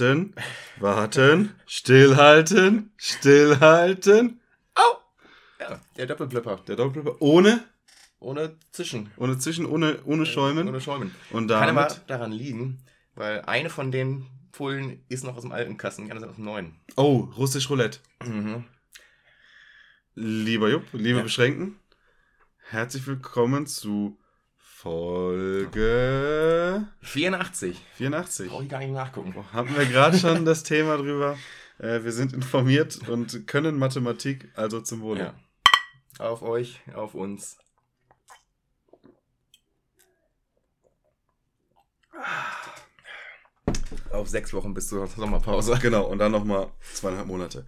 Warten, warten, stillhalten, stillhalten. Ja, der Doppelblipper. Der Doppelblipper ohne, Ohne Zischen. ohne Zwischen, ohne, ohne Schäumen. Ohne Schäumen. Und Kann aber damit, daran liegen, weil eine von den Pullen ist noch aus dem alten Kasten, die andere sind aus dem neuen. oh, russisch Roulette. Mhm. Lieber Jupp, liebe Ja. Beschränken, herzlich willkommen zu Folge 84. 84. Brauche ich gar nicht nachgucken. Hatten wir gerade schon das Thema drüber. Äh, wir sind informiert und können Mathematik, also zum Wohle. Ja. Auf euch, auf uns. Auf sechs Wochen bis zur Sommerpause. Genau, und dann nochmal zweieinhalb Monate.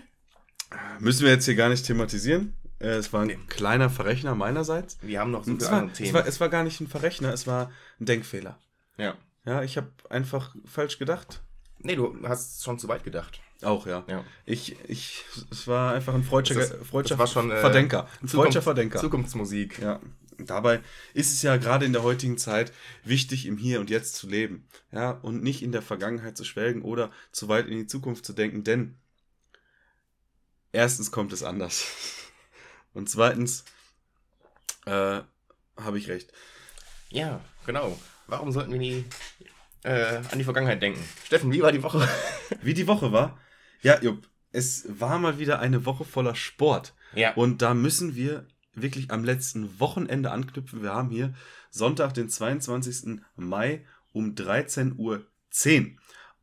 Müssen wir jetzt hier gar nicht thematisieren. Äh, es war ein Nee. kleiner Verrechner meinerseits. Wir haben noch so Es war, andere es, Themen. war, es war gar nicht ein Verrechner, es war ein Denkfehler. ja. Ja, ich habe einfach falsch gedacht. Nee, du hast schon zu weit gedacht. Auch, ja. Ja. Ich, ich, es war einfach ein freudscher, ist- freudscher schon, äh, Verdenker. Ein freudscher Zukunft- Verdenker. Zukunftsmusik. Ja. Dabei ist es ja gerade in der heutigen Zeit wichtig, im Hier und Jetzt zu leben. Ja, und nicht in der Vergangenheit zu schwelgen oder zu weit in die Zukunft zu denken, denn erstens kommt es anders. Und zweitens äh, habe ich recht. Ja, genau. Warum sollten wir nie äh, an die Vergangenheit denken? Steffen, wie war die Woche? Wie die Woche war? Ja, Jupp, es war mal wieder eine Woche voller Sport. ja. Und da müssen wir wirklich am letzten Wochenende anknüpfen. Wir haben hier Sonntag, den 22. Mai um 13.10 Uhr.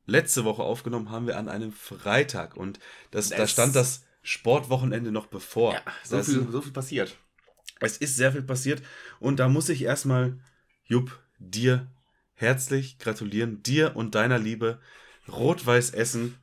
Letzte Woche aufgenommen haben wir an einem Freitag und das, da Das- stand das Sportwochenende noch bevor. ja so, Das- viel, so viel passiert. Es ist sehr viel passiert und da muss ich erstmal, Jupp, dir herzlich gratulieren, dir und deiner Liebe. Rot-Weiß Essen.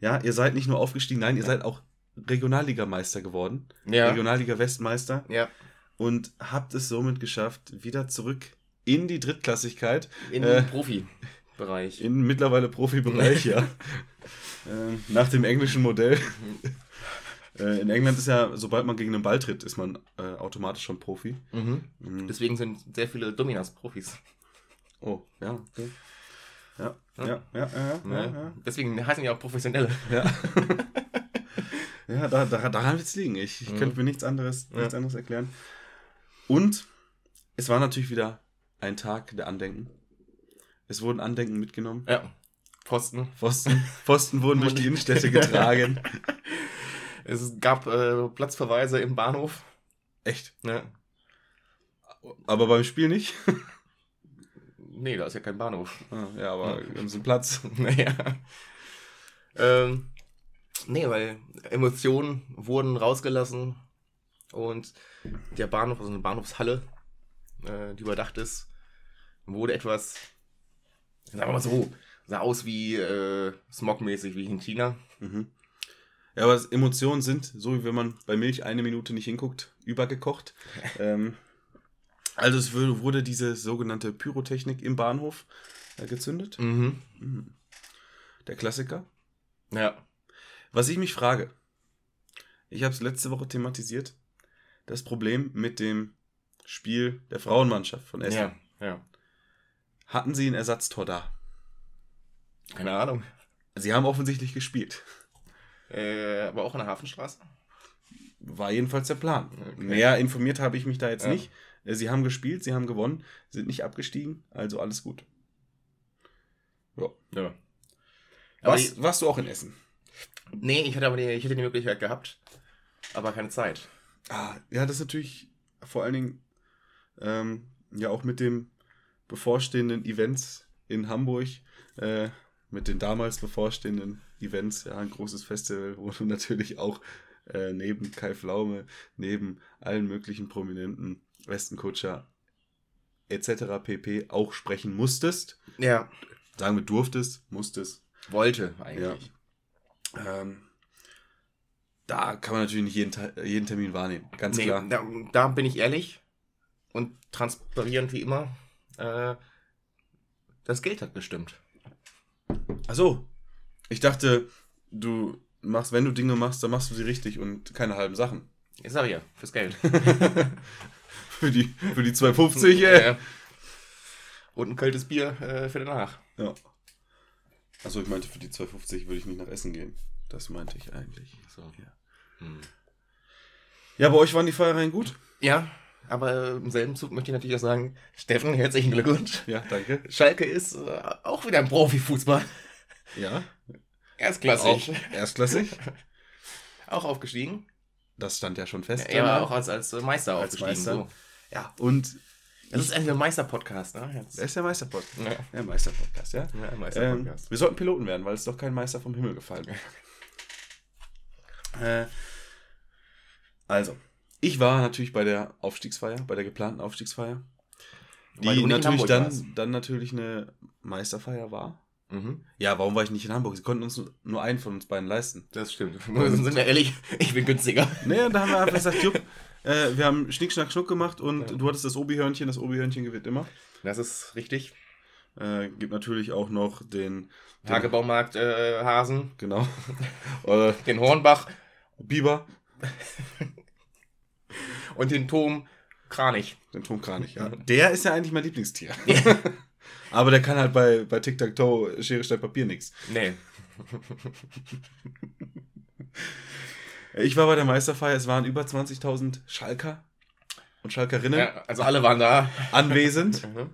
Ja, ihr seid nicht nur aufgestiegen, nein, ihr seid auch Regionalligameister geworden. Ja. Regionalliga Westmeister Ja. und habt es somit geschafft, wieder zurück in die Drittklassigkeit, In Äh, den Profibereich. in mittlerweile Profibereich, ja. äh, nach dem englischen Modell. äh, in England ist ja, sobald man gegen den Ball tritt, ist man äh, automatisch schon Profi. Mhm. Mhm. Deswegen sind sehr viele Dominas Profis. Oh, ja, okay. Ja, ja, Ja. ja, ja, ja, Ne? ja. Deswegen heißen die auch Professionelle. Ja, ja da, da, daran wird es liegen. Ich, ich Mhm. könnte mir nichts anderes, nichts anderes erklären. Und es war natürlich wieder ein Tag der Andenken. Es wurden Andenken mitgenommen. Ja. Pfosten. Pfosten, Pfosten wurden durch die Innenstädte getragen. Es gab äh, Platzverweise im Bahnhof. Echt. Ne? Aber beim Spiel nicht. Nee, da ist ja kein Bahnhof. Ah, ja, aber wir haben so einen Platz. naja. Ähm, nee, weil Emotionen wurden rausgelassen und der Bahnhof, also eine Bahnhofshalle, äh, die überdacht ist, wurde etwas, sagen wir mal so, sah aus wie äh, smogmäßig wie in China. Mhm. Ja, aber Emotionen sind, so wie wenn man bei Milch eine Minute nicht hinguckt, übergekocht. ähm, also es wurde diese sogenannte Pyrotechnik im Bahnhof äh, gezündet. Mhm. Mhm. Der Klassiker. Ja. Was ich mich frage, ich habe es letzte Woche thematisiert, das Problem mit dem Spiel der Frauenmannschaft von Essen. Ja, ja. Hatten sie ein Ersatztor da? Keine Ahnung. Sie haben offensichtlich gespielt. Äh, aber auch in der Hafenstraße? War jedenfalls der Plan. Okay. Mehr informiert habe ich mich da jetzt Ja. nicht. Äh, Sie haben gespielt, sie haben gewonnen, sind nicht abgestiegen, also alles gut. Ja. Ja. Was, warst du auch in Essen? Nee, ich hatte aber die, ich hätte die Möglichkeit gehabt, aber keine Zeit. Ah, ja, das ist natürlich vor allen Dingen ähm, ja auch mit dem bevorstehenden Events in Hamburg, äh, mit den damals bevorstehenden Events, ja, ein großes Festival, wo du natürlich auch äh, neben Kai Pflaume, neben allen möglichen Prominenten, Westenkutscher etc. pp. auch sprechen musstest. Ja. sagen wir durftest, musstest. Wollte eigentlich. Ähm, da kann man natürlich nicht jeden, jeden Termin wahrnehmen, ganz Nee, klar. da, da bin ich ehrlich und transparent wie immer. Äh, das Geld hat bestimmt. Ach so. Ich dachte, du machst, wenn du Dinge machst, dann machst du sie richtig und keine halben Sachen. Ich sag ja, fürs Geld. Für die, für die 250, ey. Äh, und ein kaltes Bier äh, für danach. Ja. Achso, ich meinte, für die 250 würde ich nicht nach Essen gehen. Das meinte ich eigentlich. So. Ja. Hm. Ja, bei euch waren die Feiereien gut? Ja, aber äh, im selben Zug möchte ich natürlich auch sagen, Steffen, herzlichen Glückwunsch. Ja, danke. Schalke ist äh, auch wieder ein Profifußball. Ja. Erstklassig. Auch erstklassig. Auch aufgestiegen. Das stand ja schon fest. Ja, aber danach. auch als, als äh, Meister Als aufgestiegen. Meister. So. Ja, und Das ist eigentlich ein Meister-Podcast, ne? Er ist der Meisterpodcast. Ja. Der Meisterpodcast, ja. Ja, ein Ähm, wir sollten Piloten werden, weil es doch kein Meister vom Himmel gefallen ist. äh, also, ich war natürlich bei der Aufstiegsfeier, bei der geplanten Aufstiegsfeier. Die natürlich dann, warst. dann natürlich eine Meisterfeier war. Mhm. Ja, warum war ich nicht in Hamburg? Sie konnten uns nur- einen von uns beiden leisten. Das stimmt. Sind wir ehrlich, ich bin günstiger. Nee, und da haben wir einfach gesagt, Jupp, äh, wir haben Schnick, Schnack, Schnuck gemacht und Ja. du hattest das Obi-Hörnchen, das Obi-Hörnchen gewinnt immer. Das ist richtig. Äh, gibt natürlich auch noch den, den Tagebaumarkt äh, Hasen, genau, äh, den Hornbach Biber, und den Turm Kranich. den Turmkranich, ja. Der ist ja eigentlich mein Lieblingstier. Aber der kann halt bei, bei Tic-Tac-Toe, Schere, Stein, Papier nichts. Nee. Ich war bei der Meisterfeier, es waren über 20.000 Schalker und Schalkerinnen Ja, also alle waren da. anwesend. Mhm.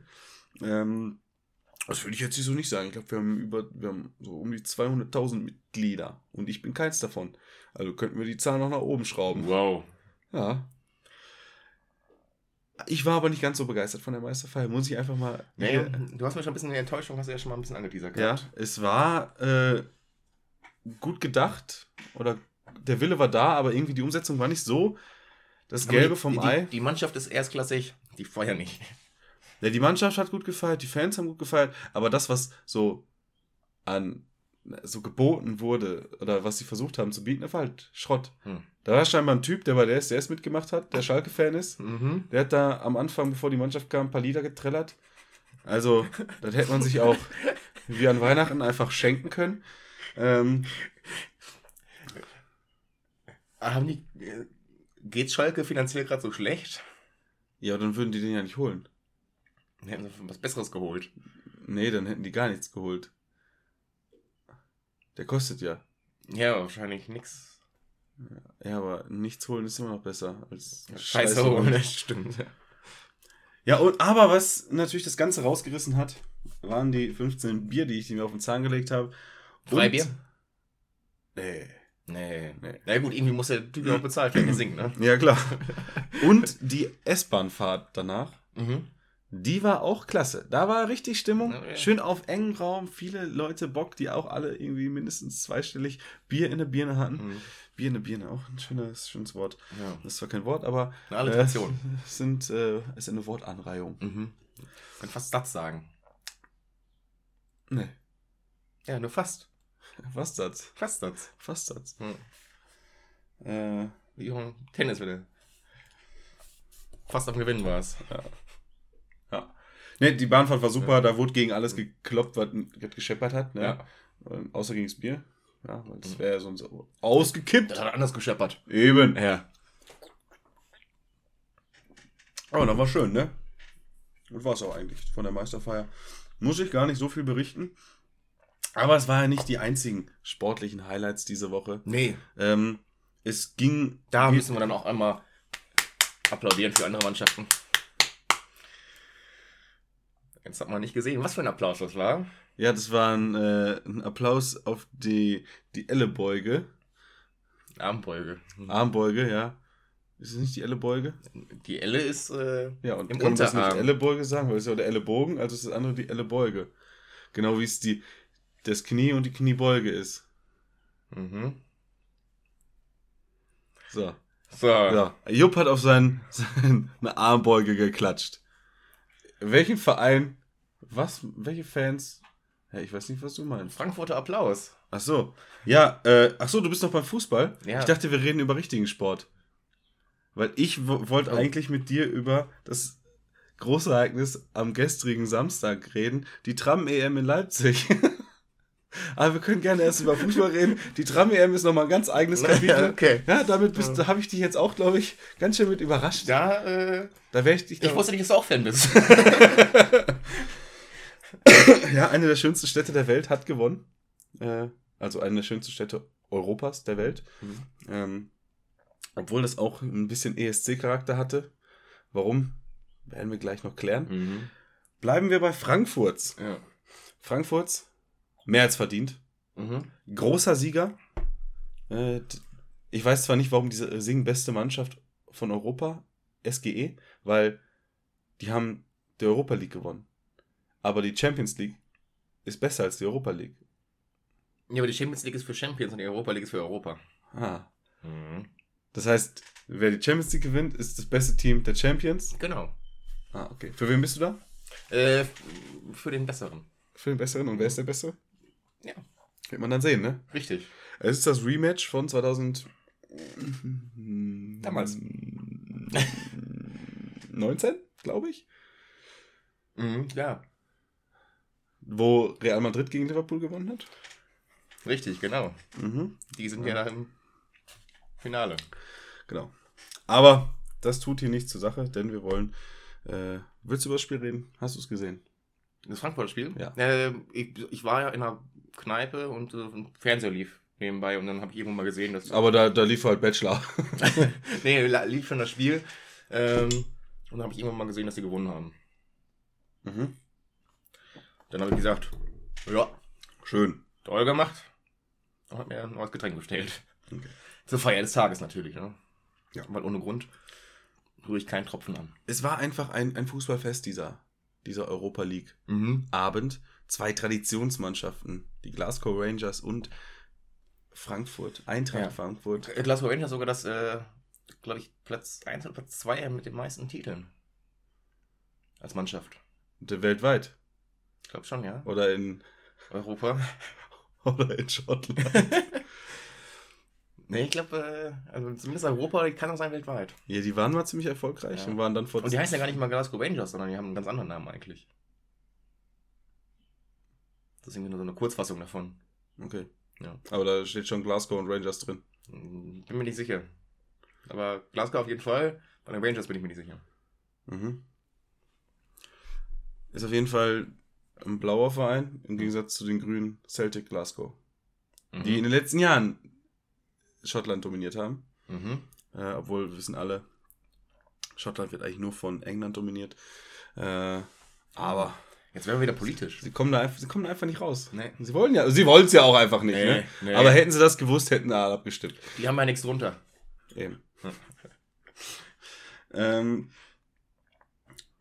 Ähm, das würde ich jetzt so nicht sagen. Ich glaube, wir haben über, wir haben so um die 200.000 Mitglieder und ich bin keins davon. Also könnten wir die Zahl noch nach oben schrauben. Wow. Ja. Ich war aber nicht ganz so begeistert von der Meisterfeier, muss ich einfach mal. Nee, hier- du hast mir schon ein bisschen eine Enttäuschung, hast du ja schon mal ein bisschen angeteasert ja, gehabt. es war äh, gut gedacht oder der Wille war da, aber irgendwie die Umsetzung war nicht so. Das Gelbe die, vom die, Ei. Die, Mannschaft ist erstklassig, die feuern nicht. Ja, die Mannschaft hat gut gefeiert, die Fans haben gut gefeiert, aber das, was so an so geboten wurde oder was sie versucht haben zu bieten, war halt Schrott. Hm. Da war scheinbar ein Typ, der bei der SDS mitgemacht hat, der Schalke-Fan ist. Mhm. Der hat da am Anfang, bevor die Mannschaft kam, ein paar Lieder getrellert. Also, das hätte man sich auch wie an Weihnachten einfach schenken können. Ähm, Haben die. Geht Schalke finanziell gerade so schlecht? ja, dann würden die den ja nicht holen. Die hätten sie was Besseres geholt. Nee, dann hätten die gar nichts geholt. Der kostet ja. Ja, wahrscheinlich nix. Ja, aber nichts holen ist immer noch besser als Scheiße, holen, das stimmt. Ja, und, aber was natürlich das Ganze rausgerissen hat, waren die 15 Bier, die ich mir auf den Zahn gelegt habe. Und- Freibier? Nee. Nee. Nee. Na gut, irgendwie muss der Typ ja auch bezahlt werden, singt, ne? Ja, klar. Und die S-Bahn-Fahrt danach, Mhm. Die war auch klasse. Da war richtig Stimmung. Ja. Schön auf engem Raum. Viele Leute Bock, die auch alle irgendwie mindestens zweistellig Bier in der Birne hatten. Mhm. Bier in der Birne, auch ein schönes, schönes Wort. Ja. Das ist zwar kein Wort, aber Eine Alliteration. Äh, es sind, äh, es ist eine Wortanreihung. Mhm. Kann fast Satz sagen. Nee. Ja, nur fast. Was das? Fast Satz. Fast das. Mhm. Äh, Wie auch Tennis wieder. Fast am Gewinnen war es. ja. Ne, die Bahnfahrt war super, da wurde gegen alles gekloppt, was gescheppert hat. Ne? Ja. Ähm, Außer gegen das Bier. Ja, weil das wäre ja sonst ausgekippt. Das hat anders gescheppert. Eben. Ja. Aber das war schön, ne? Das war es auch eigentlich von der Meisterfeier. Muss ich gar nicht so viel berichten. Aber es waren ja nicht die einzigen sportlichen Highlights diese Woche. Nee, Ähm, es ging. da müssen wir dann auch einmal applaudieren für andere Mannschaften. Jetzt hat man nicht gesehen, was für ein Applaus das war. Ja, das war ein, äh, ein Applaus auf die, die Ellebeuge. Armbeuge. Armbeuge, ja. Ist es nicht die Ellebeuge? Die Elle ist äh, Ja, und Im kann man das nicht Unterarm. Ellebeuge sagen, weil es ist ja der Ellebogen, also ist das andere die Ellebeuge. Genau wie es die, das Knie und die Kniebeuge ist. mhm. So. so. Ja. Jupp hat auf sein, seine Armbeuge geklatscht. Welchen Verein, was, welche Fans Ja, ich weiß nicht, was du meinst. Frankfurter Applaus. Ach so. Ja, äh, ach so, du bist noch beim Fußball? Ja. Ich dachte, wir reden über richtigen Sport. Weil ich wo- wollte Oh. eigentlich mit dir über das große Ereignis am gestrigen Samstag reden, die Tram-EM in Leipzig. Aber wir können gerne erst über Fußball reden. Die Tram-EM ist nochmal ein ganz eigenes Kapitel. okay. Ja, damit bist, da habe ich dich jetzt auch, glaube ich, ganz schön mit überrascht. Da, äh, Da wäre ich dich ich wusste nicht, dass du auch Fan bist. Ja, eine der schönsten Städte der Welt hat gewonnen. Äh, also eine der schönsten Städte Europas der Welt. Mhm. Ähm, obwohl das auch ein bisschen ESC-Charakter hatte. Warum? Werden wir gleich noch klären. mhm. Bleiben wir bei Frankfurts. Ja. Frankfurts, mehr als verdient. Mhm. Großer Sieger. Äh, ich weiß zwar nicht, warum diese äh, singen beste Mannschaft von Europa, SGE, weil die haben die Europa League gewonnen. Aber die Champions League ist besser als die Europa League. Ja, aber die Champions League ist für Champions und die Europa League ist für Europa. Ah. Mhm. Das heißt, wer die Champions League gewinnt, ist das beste Team der Champions. Genau. Ah, okay. Für wen bist du da? Äh, für den Besseren. Für den Besseren. Und wer ist der Bessere? Ja. Wird man dann sehen, ne? Richtig. Es ist das Rematch von 2000. Damals. 19, glaube ich. Mhm. Ja, Wo Real Madrid gegen Liverpool gewonnen hat. richtig, genau. Mhm. Die sind ja da im Finale. Genau. Aber das tut hier nichts zur Sache, denn wir wollen. Äh, willst du über das Spiel reden? Hast du es gesehen? Das Frankfurter Spiel? Ja. Äh, ich, ich war ja in einer Kneipe und äh, ein Fernseher lief nebenbei und dann habe ich irgendwann mal gesehen, dass. Aber da, da lief halt Bachelor. nee, lief schon das Spiel. Ähm, und dann habe ich irgendwann mal gesehen, dass sie gewonnen haben. mhm. Dann habe ich gesagt, ja, Schön. toll gemacht. Und hat mir ein neues Getränk bestellt. Okay. Zur Feier des Tages natürlich, ne? Ja. Weil ohne Grund rühre ich keinen Tropfen an. Es war einfach ein, ein Fußballfest, dieser, dieser Europa League. Mhm. Zwei Traditionsmannschaften, die Glasgow Rangers und Frankfurt, Eintracht Ja. Frankfurt. Glasgow Rangers sogar das, äh, glaube ich, Platz 1 oder Platz 2 mit den meisten Titeln. Als Mannschaft. Weltweit. Ich glaube schon, ja. Oder in, Europa. oder in Schottland. nee, ich glaube, äh, also zumindest Europa kann auch sein weltweit. ja, die waren mal ziemlich erfolgreich Ja. und waren dann vor Und die heißen ja gar nicht mal Glasgow Rangers, sondern die haben einen ganz anderen Namen eigentlich. Das ist irgendwie nur so eine Kurzfassung davon. Okay. Ja. Aber da steht schon Glasgow und Rangers drin. Hm, Bin mir nicht sicher. Aber Glasgow auf jeden Fall. Bei den Rangers bin ich mir nicht sicher. Mhm. Ist auf jeden Fall ein blauer Verein, im Gegensatz zu den grünen Celtic Glasgow, Mhm. die in den letzten Jahren Schottland dominiert haben. Mhm. Äh, obwohl wir wissen alle, Schottland wird eigentlich nur von England dominiert. Äh, aber Jetzt werden wir wieder politisch. sie kommen da einfach, sie kommen da einfach nicht raus. Nee. Sie wollen ja, sie wollen es ja auch einfach nicht. Nee, ne? nee. Aber hätten sie das gewusst, hätten alle abgestimmt. Die haben ja nichts drunter. Eben. Hm. ähm,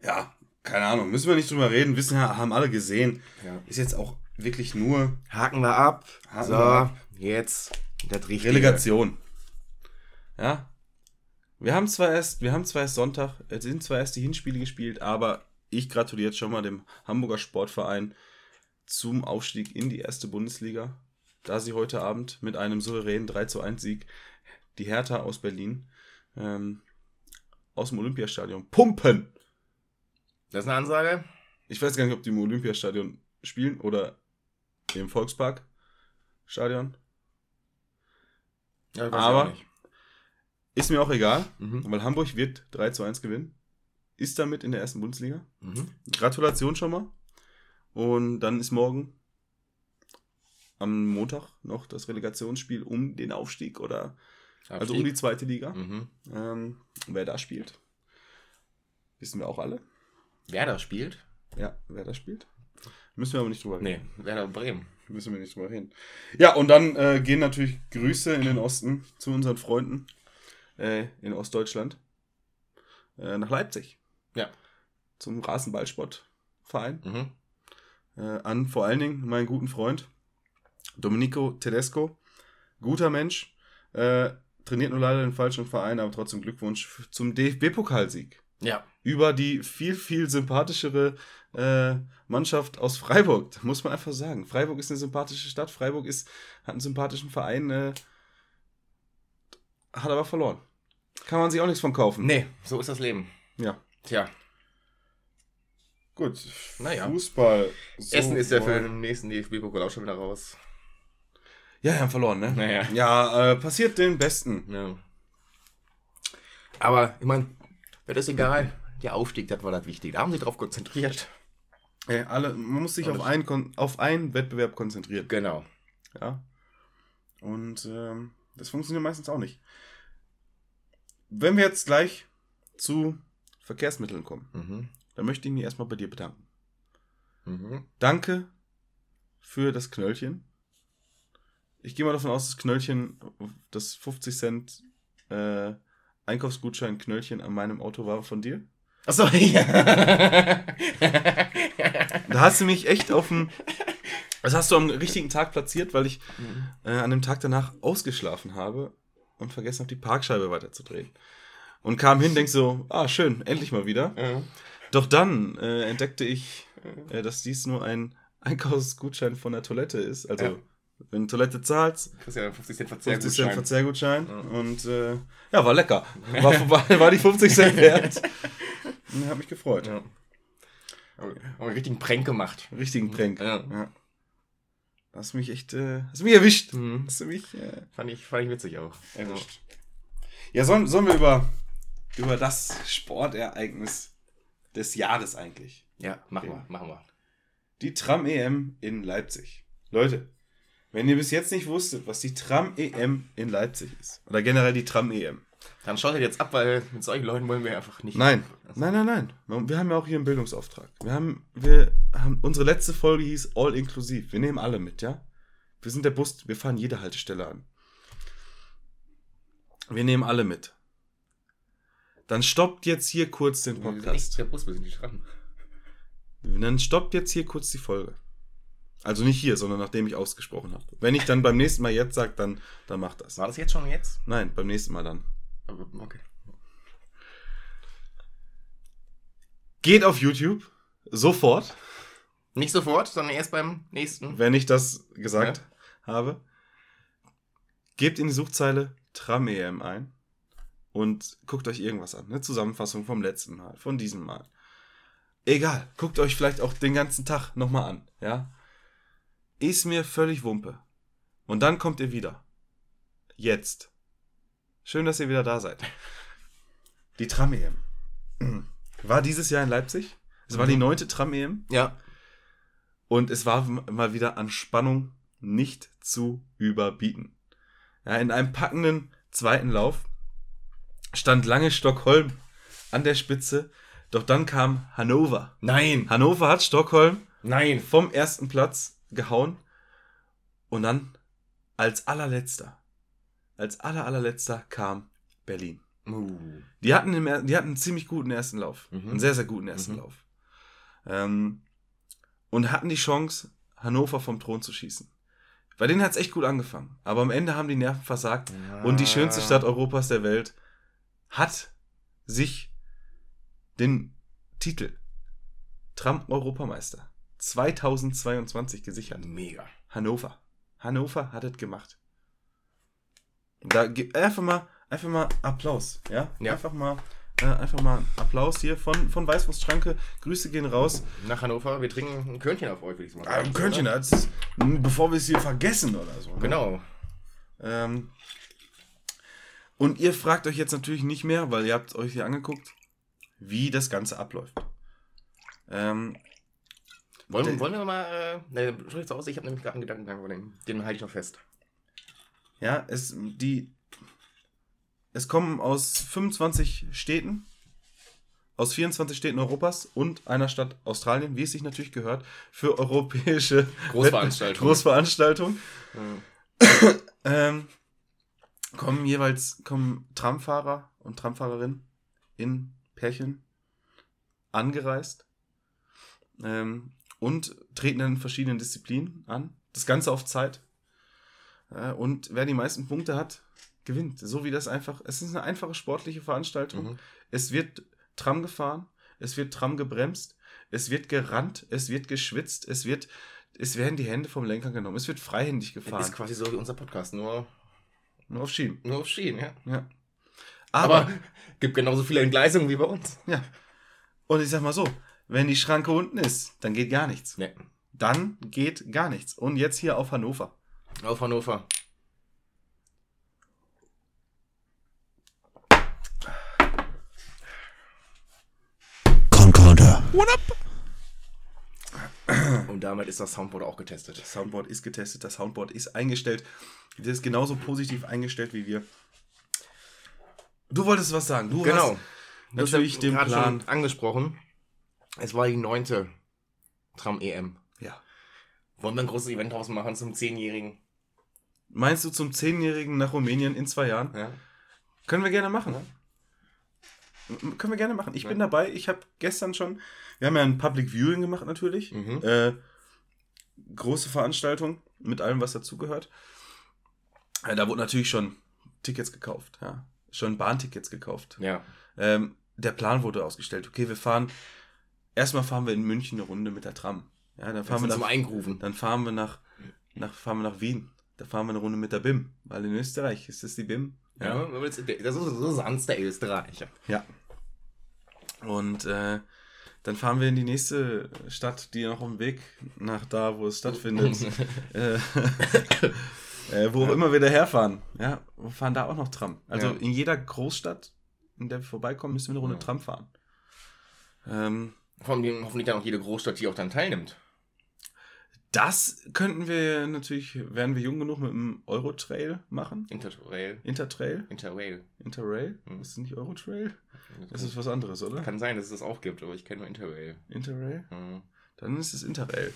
ja, keine Ahnung, müssen wir nicht drüber reden, wissen haben alle gesehen. Ja. Ist jetzt auch wirklich nur Haken wir ab. Haken so, wir ab. jetzt das Richtige. Relegation. Ja. Wir haben zwar erst, wir haben zwar erst Sonntag, es sind zwar erst die Hinspiele gespielt, aber ich gratuliere jetzt schon mal dem Hamburger Sportverein zum Aufstieg in die erste Bundesliga, da sie heute Abend mit einem souveränen 3 zu 1 Sieg die Hertha aus Berlin ähm, aus dem Olympiastadion pumpen. Das ist eine Ansage. Ich weiß gar nicht, ob die im Olympiastadion spielen oder im Volkspark Stadion. Ja, Aber-. Ist mir auch egal, Mhm. weil Hamburg wird 3 zu 1 gewinnen. Ist damit in der ersten Bundesliga. Mhm. Gratulation schon mal. Und dann ist morgen am Montag noch das Relegationsspiel um den Aufstieg oder also um die zweite Liga. Mhm. Ähm, wer da spielt, wissen wir auch alle. Wer da spielt? Ja, wer da spielt. Müssen wir aber nicht drüber reden. Nee, Werder Bremen. Müssen wir nicht drüber reden. Ja, und dann äh, gehen natürlich Grüße in den Osten zu unseren Freunden äh, in Ostdeutschland äh, nach Leipzig. Ja. Zum Rasenballsportverein. Mhm. Äh, an vor allen Dingen meinen guten Freund Domenico Tedesco. Guter Mensch. Äh, trainiert nur leider den falschen Verein, aber trotzdem Glückwunsch zum DFB-Pokalsieg. Ja. über die viel, viel sympathischere äh, Mannschaft aus Freiburg. Muss man einfach sagen. Freiburg ist eine sympathische Stadt. Freiburg ist, hat einen sympathischen Verein, äh, hat aber verloren. Kann man sich auch nichts von kaufen. Nee, so ist das Leben. Ja. Tja, Gut. Naja. Fußball. So Essen ist ja für den nächsten DFB-Pokal auch schon wieder raus. Ja, wir haben verloren, ne? Naja. Ja, äh, passiert den Besten. Ja. Aber, ich meine, das ist egal. Der Aufstieg, das war das Wichtige. Da haben sie drauf konzentriert. Ey, alle, man muss sich auf das- einen, auf einen Wettbewerb konzentrieren. Genau. Ja. Und ähm, das funktioniert meistens auch nicht. Wenn wir jetzt gleich zu Verkehrsmitteln kommen, Mhm. dann möchte ich mich erstmal bei dir bedanken. Mhm. Danke für das Knöllchen. Ich gehe mal davon aus, das Knöllchen, das 50 Cent äh, Einkaufsgutschein Knöllchen an meinem Auto war von dir. Achso, ja. Da hast du mich echt auf dem. Das hast du am richtigen Tag platziert, weil ich äh, an dem Tag danach ausgeschlafen habe und vergessen habe, die Parkscheibe weiterzudrehen. Und kam hin, denk so, ah, schön, endlich mal wieder. Ja. Doch dann äh, entdeckte ich, äh, dass dies nur ein Einkaufsgutschein von der Toilette ist. Also, Ja. wenn du Toilette zahlst, Kriegst ja 50 Cent 50 Cent Verzehrgutschein. Verzehrgutschein. Ja. Und äh, ja, war lecker. War, war, war die 50 Cent wert. Und hat mich gefreut. Ja. Aber aber einen richtigen Prank gemacht. Richtigen Prank. Ja. Ja. Hast mich echt, äh, hast mich erwischt. Mhm. Hast du mich äh, Fand, ich, fand ich witzig auch. erwischt. Ja, sollen, sollen wir über, über das Sportereignis des Jahres eigentlich? Ja, machen wir, machen wir. Die Tram-EM in Leipzig. Leute, wenn ihr bis jetzt nicht wusstet, was die Tram-EM in Leipzig ist, oder generell die Tram-EM. Dann schaut ihr jetzt ab, weil mit solchen Leuten wollen wir einfach nicht. Nein, nein, nein, nein. Wir haben ja auch hier einen Bildungsauftrag. Wir haben, wir haben, unsere letzte Folge hieß All Inklusiv. Wir nehmen alle mit, ja? Wir sind der Bus, wir fahren jede Haltestelle an. Wir nehmen alle mit. Dann stoppt jetzt hier kurz den Podcast. der Bus, wir sind nicht dran. Dann stoppt jetzt hier kurz die Folge. Also nicht hier, sondern nachdem ich ausgesprochen habe. Wenn ich dann beim nächsten Mal jetzt sage, dann, dann macht das. War das jetzt schon jetzt? Nein, beim nächsten Mal dann. Okay. Geht auf YouTube. Sofort. Nicht sofort, sondern erst beim nächsten. wenn ich das gesagt habe. Gebt in die Suchzeile Tram-EM ein und guckt euch irgendwas an. Eine Zusammenfassung vom letzten Mal, von diesem Mal. Egal, guckt euch vielleicht auch den ganzen Tag nochmal an, ja. Ist mir völlig Wumpe. Und dann kommt ihr wieder. Jetzt. Schön, dass ihr wieder da seid. Die Tram-EM. War dieses Jahr in Leipzig. Es war Mhm. die neunte Tram-EM. Ja. Und es war mal wieder an Spannung nicht zu überbieten. Ja, in einem packenden zweiten Lauf stand lange Stockholm an der Spitze, doch dann kam Hannover. Nein. Hannover hat Stockholm Nein. vom ersten Platz gehauen und dann als allerletzter, als aller allerletzter kam Berlin. Uh. Die hatten, im, die hatten einen ziemlich guten ersten Lauf. Mhm. Einen sehr, sehr guten ersten Mhm. Lauf. Ähm, und hatten die Chance, Hannover vom Thron zu schießen. Bei denen hat es echt gut angefangen. Aber am Ende haben die Nerven versagt. Und die schönste Stadt Europas der Welt hat sich den Titel Tram-Europameister 2022 gesichert. Mega. Hannover. Hannover hat es gemacht. Da einfach mal, einfach mal Applaus, ja? Ja. Einfach mal, äh, einfach mal Applaus hier von, von Weißwurstschranke. Grüße gehen raus. Nach Hannover, wir trinken ein Körnchen auf euch, würde ich mal Ah, ein Körnchen, als, bevor wir es hier vergessen oder so. ne? Genau. Ähm, und ihr fragt euch jetzt natürlich nicht mehr, weil ihr habt euch hier angeguckt, wie das Ganze abläuft. Ähm, Wollen, wollen wir mal, äh, ne, sprich zu Hause, ich habe nämlich gerade einen Gedankengang dem. Den halte ich noch fest. Ja, es, die, es kommen aus 25 Städten, aus 24 Städten Europas und einer Stadt Australien, wie es sich natürlich gehört, für europäische Großveranstaltung. Großveranstaltung. Mhm. Ähm, kommen jeweils kommen Tramfahrer und Tramfahrerinnen in Pärchen angereist ähm, und treten dann in verschiedenen Disziplinen an. Das Ganze auf Zeit. Äh, und wer die meisten Punkte hat, gewinnt. So wie das einfach. Es ist eine einfache sportliche Veranstaltung. Mhm. Es wird Tram gefahren, es wird Tram gebremst, es wird gerannt, es wird geschwitzt, es wird, es werden die Hände vom Lenker genommen, es wird freihändig gefahren. ist quasi so wie unser Podcast, nur, Nur auf Schienen. nur auf Schienen, ja. Ja. Aber, Aber, gibt genauso viele Entgleisungen wie bei uns. ja. Und ich sag mal so, wenn die Schranke unten ist, dann geht gar nichts. Ne, Dann geht gar nichts. Und jetzt hier auf Hannover. auf Hannover. Concorder. Und damit ist das Soundboard auch getestet. Das Soundboard ist getestet, das Soundboard ist eingestellt. Das ist genauso positiv eingestellt wie wir. Du wolltest was sagen. Du Genau. hast natürlich den Plan. angesprochen. Es war die neunte Tram-EM. Ja. Wollen wir ein großes Event draus machen zum Zehnjährigen? Meinst du zum Zehnjährigen nach Rumänien in zwei Jahren? Ja. Können wir gerne machen. M- Können wir gerne machen. Ich Ja. bin dabei. Ich habe gestern schon, wir haben ja ein Public Viewing gemacht natürlich. Mhm. Äh, große Veranstaltung mit allem, was dazugehört. Äh, da wurden natürlich schon Tickets gekauft. Ja. Schon Bahntickets gekauft. Ja. Ähm, der Plan wurde ausgestellt. Okay, wir fahren, erstmal fahren wir in München eine Runde mit der Tram. Ja, dann fahren wir zum nach, Eingrufen. dann fahren wir nach, nach, fahren wir nach Wien. Da fahren wir eine Runde mit der BIM. Weil in Österreich ist das die BIM. Ja. Das ist so Sans der Österreicher. Ja. Und äh, dann fahren wir in die nächste Stadt, die noch auf dem Weg nach da, wo es stattfindet. äh, äh, wo auch immer wir daherfahren. Ja, wir fahren da auch noch Tram. Also Ja. in jeder Großstadt, in der wir vorbeikommen, müssen wir eine Runde Ja. Tram fahren. Ähm, Vor allem hoffentlich dann auch jede Großstadt, die auch dann teilnimmt. das könnten wir natürlich, wären wir jung genug, mit dem Eurotrail machen. Interrail. Intertrail? Interrail. Interrail? Mhm. Ist es nicht Eurotrail? Das ist was anderes, oder? Kann sein, dass es das auch gibt, aber ich kenne nur Interrail. Interrail? Mhm. Dann ist es Interrail.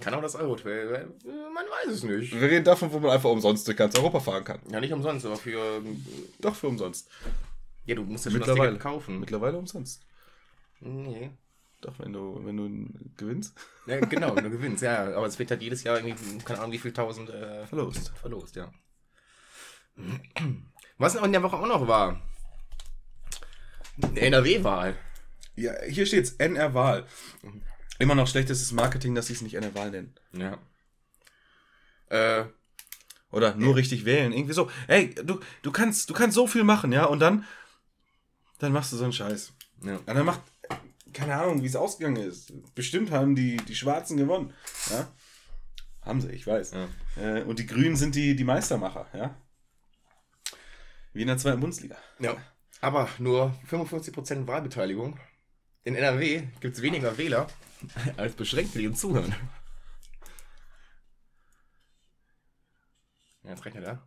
Kann auch das Eurotrail sein. Man weiß es nicht. Wir reden davon, wo man einfach umsonst durch ganz Europa fahren kann. Ja, nicht umsonst, aber für. Doch, für umsonst. Ja, du musst ja schon das Mittlerweile. Ticket kaufen. Mittlerweile umsonst. Nee. Doch, wenn du, wenn du gewinnst. Ja, genau, wenn du gewinnst, ja. Aber es wird halt jedes Jahr irgendwie, keine Ahnung, wie viel tausend äh, Verlost. verlost, ja. Was in der Woche auch noch war. NRW-Wahl. Ja, hier steht's NR-Wahl. Immer noch schlechtes Marketing, dass sie es nicht NR-Wahl nennen. Ja. Äh, Oder nur richtig wählen. Irgendwie so. Ey, du, du, kannst, du kannst so viel machen, ja? Und dann, dann machst du so einen Scheiß. ja. Ja, dann macht, keine Ahnung, wie es ausgegangen ist. Bestimmt haben die, die Schwarzen gewonnen. Ja? Haben sie, ich weiß. Ja. Äh, und die Grünen sind die, die Meistermacher, ja? Wie in der zweiten Bundesliga. ja. Aber nur 55% Wahlbeteiligung. In NRW gibt es weniger Wähler als Beschränkte, die uns zuhören. Ja, jetzt rechnet er.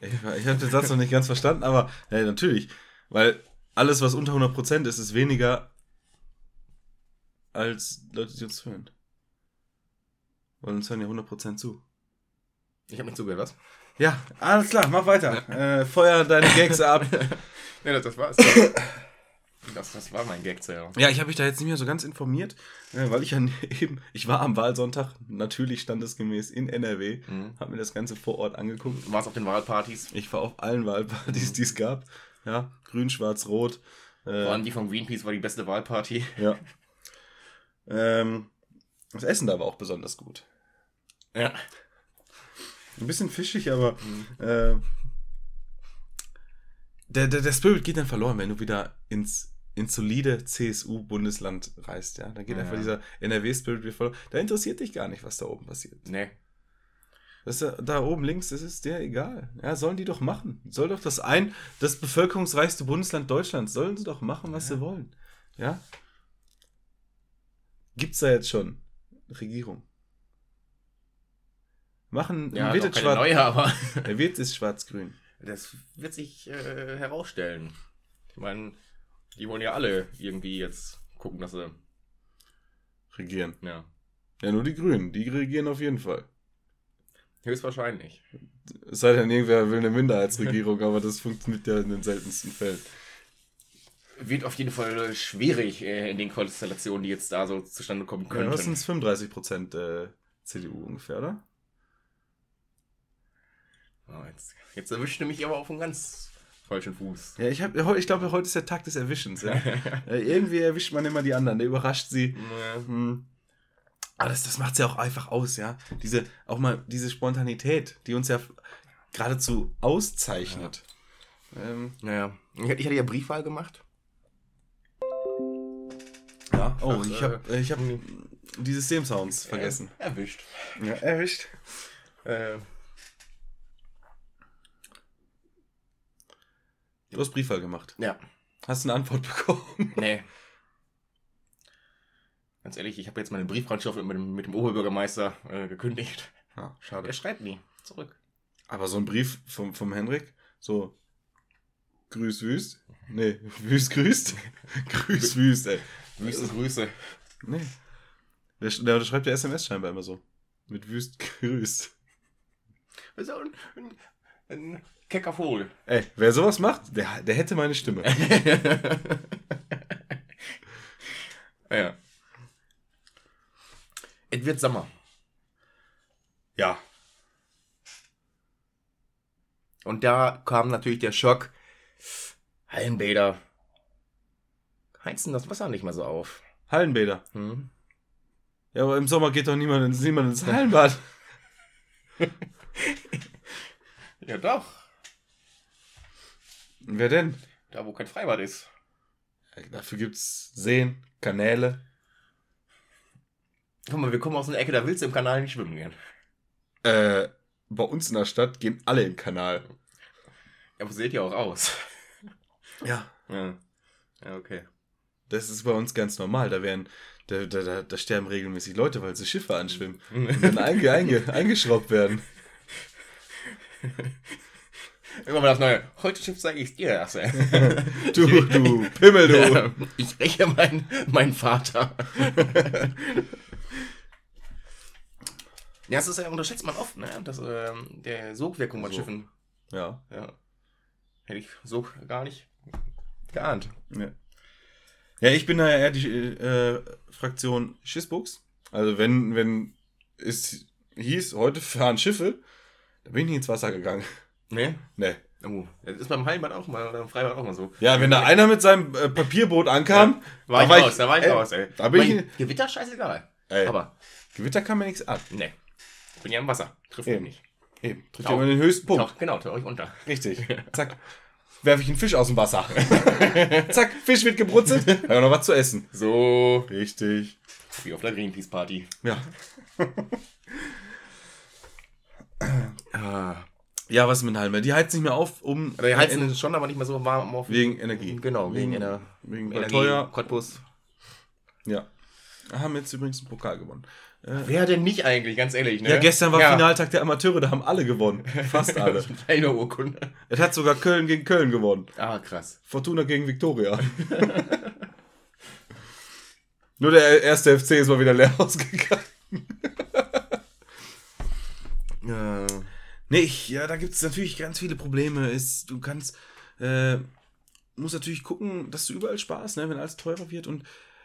Ich, ich habe den Satz noch nicht ganz verstanden, aber ja, natürlich. Weil alles, was unter 100% ist, ist weniger als Leute, die uns hören. Weil uns hören ja 100% zu. Ich habe nicht zugehört, was? Ja, alles klar, mach weiter. Äh, feuer deine Gags ab. Ja, das, das war's. Das, das war mein Gag, ja. Ja, ich habe mich da jetzt nicht mehr so ganz informiert, äh, weil ich ja eben, ich war am Wahlsonntag, natürlich standesgemäß in NRW, Mhm. habe mir das Ganze vor Ort angeguckt. Du warst auf den Wahlpartys. Ich war auf allen Wahlpartys, die es gab. Ja, grün, schwarz, rot. Vor Äh, allem die von Greenpeace war die beste Wahlparty. ja. Ähm, das Essen da war auch besonders gut. Ja. Ein bisschen fischig, aber äh, der, der, der Spirit geht dann verloren, wenn du wieder ins, ins solide CSU-Bundesland reist. Ja? Da geht Ja. einfach dieser NRW-Spirit wieder verloren. Da interessiert dich gar nicht, was da oben passiert. Nee. Das ja, da oben links, das ist dir egal. Ja, sollen die doch machen. Soll doch das ein, das bevölkerungsreichste Bundesland Deutschlands, sollen sie doch machen, was sie wollen. Ja? Gibt's da jetzt schon Regierung? Machen, Ja, wird es schwarz, neue, aber er wird es schwarz-grün. das wird sich äh, herausstellen. Ich meine, die wollen ja alle irgendwie jetzt gucken, dass sie. Regieren. Ja. Ja, nur die Grünen, die regieren auf jeden Fall. Höchstwahrscheinlich. Es sei denn, irgendwer will eine Minderheitsregierung, aber das funktioniert ja in den seltensten Fällen. Wird auf jeden Fall schwierig äh, in den Konstellationen, die jetzt da so zustande kommen Ja, könnten. was sind 35 Prozent äh, CDU ungefähr, oder? Oh, jetzt, jetzt erwischte mich aber auf einem ganz falschen Fuß. Ja, ich, hab, ich glaube, heute ist der Tag des Erwischens. Ja? Äh, Irgendwie erwischt man immer die anderen, der überrascht sie. Ja. Hm. Aber das, das macht es ja auch einfach aus, ja. Diese, auch mal diese Spontanität, die uns ja geradezu auszeichnet. Ähm, Naja. Ich, ich hatte ja Briefwahl gemacht. ja. Oh, Ach, ich äh, habe ich hab die Systemsounds vergessen. Äh, erwischt. Ja, erwischt. Äh, Du hast Briefwahl gemacht. ja. Hast du eine Antwort bekommen? Nee. Ganz ehrlich, ich habe jetzt meine Brieffreundschaft mit dem, mit dem Oberbürgermeister äh, gekündigt. Ja, schade. Er schreibt nie zurück. Aber so ein Brief vom, vom Henrik, so Grüß Wüst? Nee, Wüst grüßt? Grüß Wüst, ey. Wüste Grüße. Nee. Der, sch- der schreibt ja SMS scheinbar immer so. Mit Wüst grüßt. Ja ein, ein, ein kecker Vogel. Ey, wer sowas macht, der, der hätte meine Stimme. ja. Es wird Sommer. Ja. Und da kam natürlich der Schock. Hallenbäder. Heizen das Wasser nicht mehr so auf. Hallenbäder. Hm? Ja, aber im Sommer geht doch niemand, niemand ins Hallenbad. Ja, doch. Wer denn? Da, wo kein Freibad ist. Dafür gibt's Seen, Kanäle. Guck mal, wir kommen aus einer Ecke, da willst du im Kanal nicht schwimmen gehen. Äh, bei uns in der Stadt gehen alle den Kanal. Ja, aber seht ihr auch aus. Ja. Ja. Ja, okay. Das ist bei uns ganz normal. Da werden, da, da, da, da sterben regelmäßig Leute, weil sie Schiffe anschwimmen und dann einge, einge, eingeschraubt werden. Immer mal das Neue. Heute Schiff zeige ich dir das, ey. Du, du, Pimmel, du. Ja, ich räche meinen mein Vater. ja, das ist ja, unterschätzt man oft, ne? Das, ähm, der Sogwirkung von So. Schiffen. Ja. Ja. Hätte ich so gar nicht geahnt. Ja, ja ich bin da ja eher die äh, Fraktion Schissbuchs. Also wenn, wenn es hieß, heute fahren Schiffe, da bin ich nicht ins Wasser gegangen. Ne? Nee. Oh, das ist beim Heimbad auch mal, oder beim Freibad auch mal so. Ja, wenn da einer mit seinem äh, Papierboot ankam, War ich raus, da war ich ey, raus, ey. Da bin mein ich, Gewitter scheißegal. ey, Aber, Gewitter kann mir nichts an. ne. Ich bin ja im Wasser. Trifft mich nicht. Eben, trifft Tauch. ja immer den höchsten Punkt. Tauch, genau, tauche ich unter. Richtig. Zack. Werfe ich einen Fisch aus dem Wasser. Zack, Fisch wird gebrutzelt. Haben wir noch was zu essen. So, Richtig. wie auf der Greenpeace-Party. Ja. Ah. Ja, was ist mit Halme? Die heizt nicht mehr auf, um. Die heizen schon, aber nicht mehr so warm auf. Wegen Energie. Genau, wegen, Ener Wegen bei Energie. teuer. Cottbus. Ja. Haben jetzt übrigens einen Pokal gewonnen. Äh, Wer denn nicht eigentlich, ganz ehrlich, ne? ja, gestern war ja. Finaltag der Amateure, da haben alle gewonnen. Fast alle. Eine Urkunde. Es hat sogar Köln gegen Köln gewonnen. Ah, krass. Fortuna gegen Viktoria. Nur der erste FC ist mal wieder leer ausgegangen. Ja. Nee, ich, ja, da gibt es natürlich ganz viele Probleme. Ist, du kannst, äh, musst natürlich gucken, dass du überall sparst, ne, wenn alles teurer wird. Und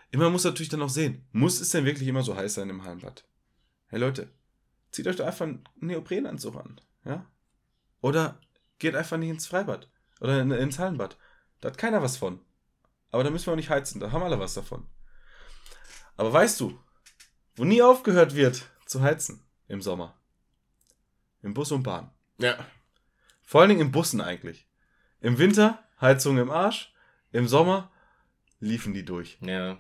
immer muss natürlich dann auch sehen, muss es denn wirklich immer so heiß sein im Hallenbad? Hey Leute, zieht euch doch einfach einen Neoprenanzug an, ja? Oder geht einfach nicht ins Freibad oder in, ins Hallenbad. Da hat keiner was von. Aber da müssen wir auch nicht heizen, da haben alle was davon. Aber weißt du, wo nie aufgehört wird zu heizen im Sommer? Im Bus und Bahn. Ja. Vor allen Dingen in Bussen eigentlich. Im Winter Heizung im Arsch, im Sommer liefen die durch. Ja. Das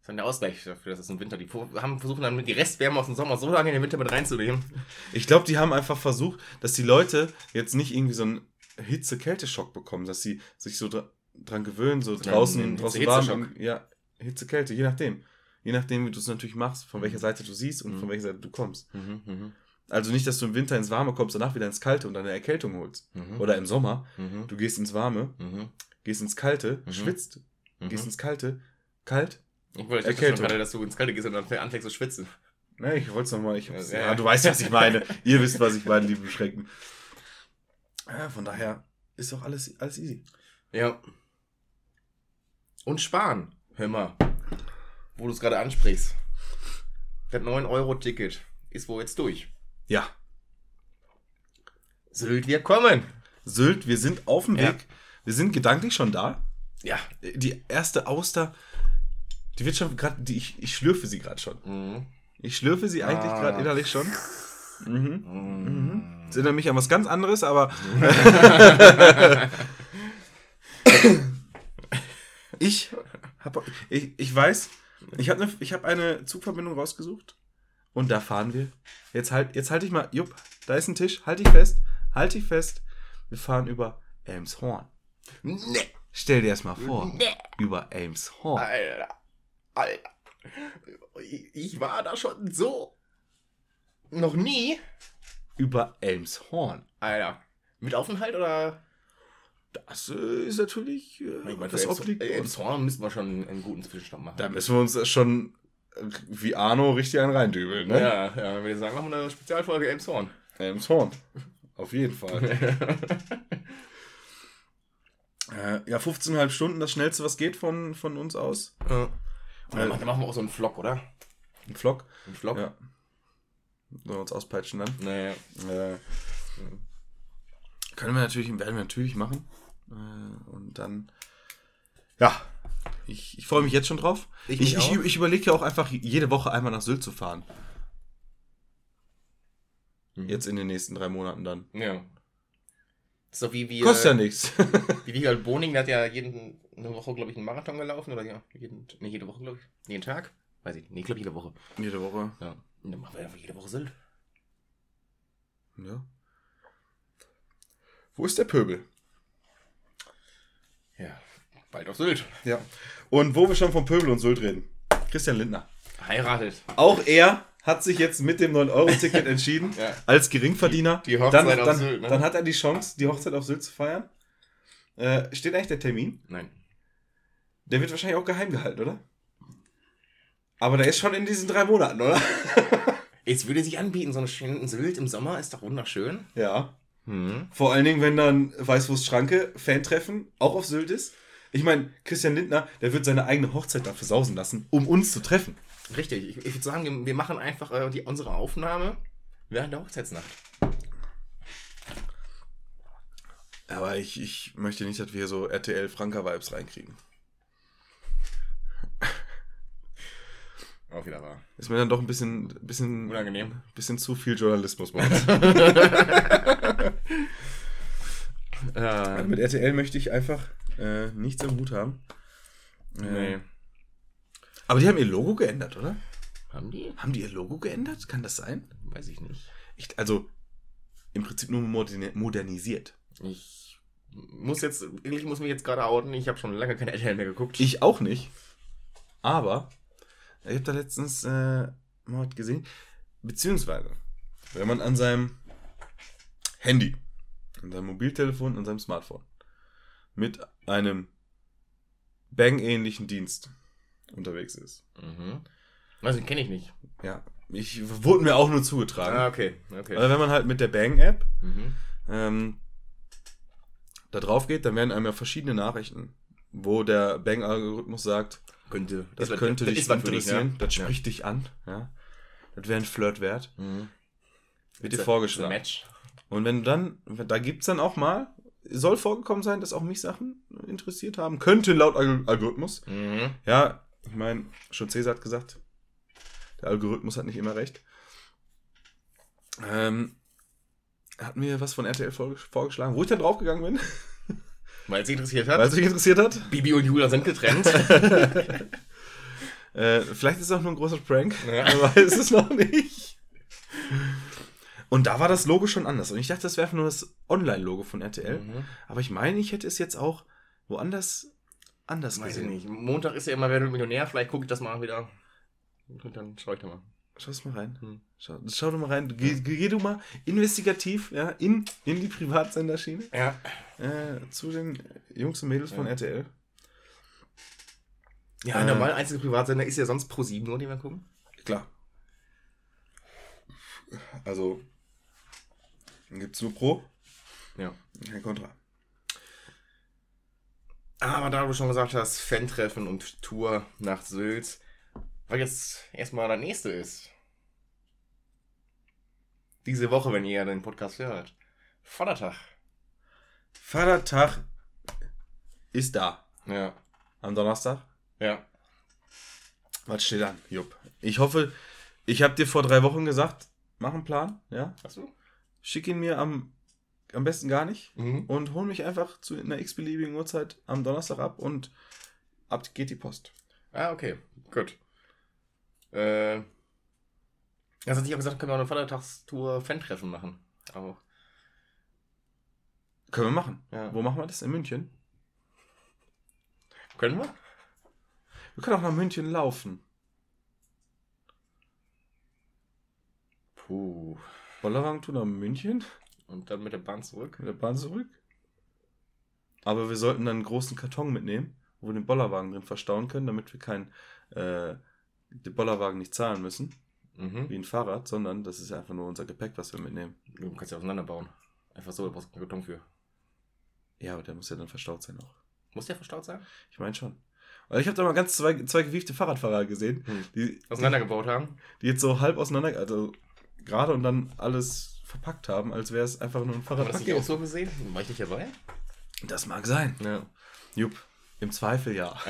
ist dann der Ausgleich dafür, dass es im Winter die haben versuchen dann die Restwärme aus dem Sommer so lange in den Winter mit reinzunehmen. Ich glaube, die haben einfach versucht, dass die Leute jetzt nicht irgendwie so einen Hitze-Kälte-Schock bekommen, dass sie sich so dra dran gewöhnen, so Ja, draußen, einen draußen warm. Ja, Hitze-Kälte, je nachdem. Je nachdem, wie du es natürlich machst, von welcher Seite du siehst und Mhm. von welcher Seite du kommst. Mhm, mhm, Also nicht, dass du im Winter ins Warme kommst, danach wieder ins Kalte und dann eine Erkältung holst. mhm. Oder im Sommer, Mhm, du gehst ins Warme, mhm, gehst ins Kalte, Mhm. schwitzt, mhm. gehst ins Kalte, kalt, Ich wollte ich Erkältung. schon gerade, dass du ins Kalte gehst und dann anfängst zu schwitzen. Ne, ich wollte es nochmal. Ich Ja, ja, du weißt, was ich meine. Ihr wisst, was ich meine, liebe Beschränkten. Ja, von daher ist doch alles, alles easy. Ja. Und sparen. Hör mal. Wo du es gerade ansprichst. Das 9-Euro-Ticket ist wohl jetzt durch. Ja. Sylt wird kommen. Sylt, wir sind auf dem Ja. Weg. Wir sind gedanklich schon da. Ja. Die erste Auster, die wird schon gerade, ich, ich schlürfe sie gerade schon. Mhm. Ich schlürfe sie eigentlich Ah. gerade innerlich schon. Mhm. Mhm. Das erinnert mich an was ganz anderes, aber. ich, hab, ich, ich weiß, ich habe eine, ich hab eine Zugverbindung rausgesucht und da fahren wir. Jetzt halt, jetzt halt ich mal, jupp, da ist ein Tisch, halt dich fest, halt dich fest. Wir fahren über Elmshorn. Nee. Stell dir das mal vor, Nee. über Elmshorn. Alter. Alter. Ich- Ich war da schon so. Noch nie. Über Elmshorn. Alter. Mit Aufenthalt oder? Das äh, ist natürlich, äh, Ich meine, das uns. Zorn müssen wir schon einen guten Zwischenstand machen. Da müssen wir uns schon wie Arno richtig einen reindübeln, ne? Ja, ja, wenn wir sagen, machen wir eine Spezialfolge Elmshorn. Elmshorn. Auf jeden Fall. äh, ja, 15,5 Stunden, das schnellste, was geht von, von uns aus. Und dann machen dann machen wir auch so einen Vlog, oder? Ein Vlog. Ein Vlog? Ja. Sollen wir uns auspeitschen dann? Naja. Äh, können wir natürlich, werden wir natürlich machen. Äh, und dann, ja, ich, ich freue mich jetzt schon drauf. Ich Ich, ich, ich überlege ja auch einfach jede Woche einmal nach Sylt zu fahren. Mhm. Jetzt in den nächsten drei Monaten dann. Ja. Doch wie, wie, Kostet ja nichts. wie Wiegald Boning, der hat ja jeden, eine Woche, glaube ich, einen Marathon gelaufen. Oder ja, jeden, nee, jede Woche, glaube ich. Jeden Tag? Weiß ich nicht. Nee, glaube jede Woche. Jede Woche. Ja. Und dann machen wir einfach jede Woche Sylt. Ja. Wo ist der Pöbel? Ja. Bald auf Sylt. Ja. Und wo wir schon von Pöbel und Sylt reden. Christian Lindner. Heiratet. Auch er hat sich jetzt mit dem 9-Euro-Ticket entschieden, Ja. als Geringverdiener. Die- die Hochzeit dann, auf dann, Sylt, ne? Dann hat er die Chance, die Hochzeit auf Sylt zu feiern. Äh, steht eigentlich der Termin? Nein. Der wird wahrscheinlich auch geheim gehalten, oder? Aber der ist schon in diesen drei Monaten, oder? Es würde sich anbieten, so einen schönen Sylt im Sommer ist doch wunderschön. Ja. Hm. Vor allen Dingen, wenn dann Weißwurst Schranke Fan-Treffen auch auf Sylt ist. Ich meine, Christian Lindner, der wird seine eigene Hochzeit dafür sausen lassen, um uns zu treffen. Richtig. Ich, ich würde sagen, wir, machen einfach äh, die, unsere Aufnahme während der Hochzeitsnacht. Aber ich, ich möchte nicht, dass wir hier so RTL-Franka-Vibes reinkriegen. Auch wieder wahr. Ist mir dann doch ein bisschen, bisschen, Unangenehm. bisschen zu viel Journalismus bei uns. Äh, Mit RTL möchte ich einfach äh, nichts am Hut haben. nee. Äh, aber die haben ihr Logo geändert, oder? Haben die? Haben die ihr Logo geändert? Kann das sein? Weiß ich nicht. Ich, also im Prinzip nur moderni modernisiert. Ich muss jetzt, ich muss mich jetzt gerade outen. Ich habe schon lange keine RTL mehr geguckt. Ich auch nicht. Aber ich habe da letztens äh, mal was gesehen. Beziehungsweise, wenn man an seinem Handy, an seinem Mobiltelefon, an seinem Smartphone mit einem Bang-ähnlichen Dienst unterwegs ist. Mhm. Also, den kenne ich nicht. Ja, ich wurde mir auch nur zugetragen. Ah, okay. okay. Oder wenn man halt mit der Bang-App Mhm. ähm, da drauf geht, dann werden einem ja verschiedene Nachrichten, wo der Bang-Algorithmus sagt, Könnte. das wird- könnte dich ist was für dich, interessieren, ne? das Ja. spricht dich an, ja. Das wäre ein Flirt wert. Mhm. Wird dir vorgeschlagen. Match. Und wenn du dann, da gibt es dann auch mal, soll vorgekommen sein, dass auch mich Sachen interessiert haben. Könnte laut Alg- Algorithmus. Mhm. Ja, ich meine, schon Cäsar hat gesagt, der Algorithmus hat nicht immer recht. Ähm, hat mir was von RTL vorge- vorgeschlagen, wo ich dann draufgegangen bin, Weil es sie interessiert hat. weil es mich interessiert hat. Bibi und Julia sind getrennt. Äh, vielleicht ist es auch nur ein großer Prank, Ja. man weiß es noch nicht. Und da war das Logo schon anders. Und ich dachte, das wäre nur das Online-Logo von RTL. Mhm. Aber ich meine, ich hätte es jetzt auch woanders anders Weiß ich gesehen. nicht. Montag ist ja immer Wer wird Millionär. Vielleicht gucke ich das mal wieder. Und dann schaue ich da mal. Schau es mal rein. Hm. Schau, schau du mal rein. Geh, geh, geh du mal investigativ ja, in, in die Privatsenderschiene Ja. äh, zu den Jungs und Mädels von Ja. RTL. Ja, Äh. normal einzige Privatsender ist ja sonst Pro 7 nur, den wir gucken. Klar. Also gibt es nur Pro, Ja. kein Contra. Aber da du schon gesagt hast, Fan-Treffen und Tour nach Sylt, weil jetzt erstmal der nächste ist. Diese Woche, wenn ihr den Podcast hört. Vatertag. Vatertag ist da. Ja. Am Donnerstag. Ja. Was steht an, Jupp? Ich hoffe, ich habe dir vor drei Wochen gesagt, mach einen Plan, ja? Achso. Schick ihn mir am, am besten gar nicht Mhm. und hol mich einfach zu einer x-beliebigen Uhrzeit am Donnerstag ab und ab geht die Post. Ah, okay. Gut. Äh. Also hatte ich auch gesagt, können wir auch eine Vatertagstour Fan-Treffen machen. Auch. Können wir machen. Ja. Wo machen wir das? In München? Können wir? Wir können auch nach München laufen. Puh. Bollerwagen-Tour nach München? Und dann mit der Bahn zurück? Mit der Bahn zurück? Aber wir sollten dann einen großen Karton mitnehmen, wo wir den Bollerwagen drin verstauen können, damit wir keinen äh, den Bollerwagen nicht zahlen müssen, Mhm. wie ein Fahrrad, sondern das ist einfach nur unser Gepäck, was wir mitnehmen. Du kannst ja auseinanderbauen. Einfach so, da brauchst du keinen Karton für. Ja, aber der muss ja dann verstaut sein auch. Muss der verstaut sein? Ich meine schon. Weil ich habe da mal ganz zwei, zwei gewiefte Fahrradfahrer gesehen, Hm. die, Auseinandergebaut haben? die jetzt so halb auseinander, also gerade und dann alles verpackt haben, als wäre es einfach nur ein Haben wir das nicht auch so gesehen? War ich nicht dabei? Das mag sein. Ja. Jupp, im Zweifel ja.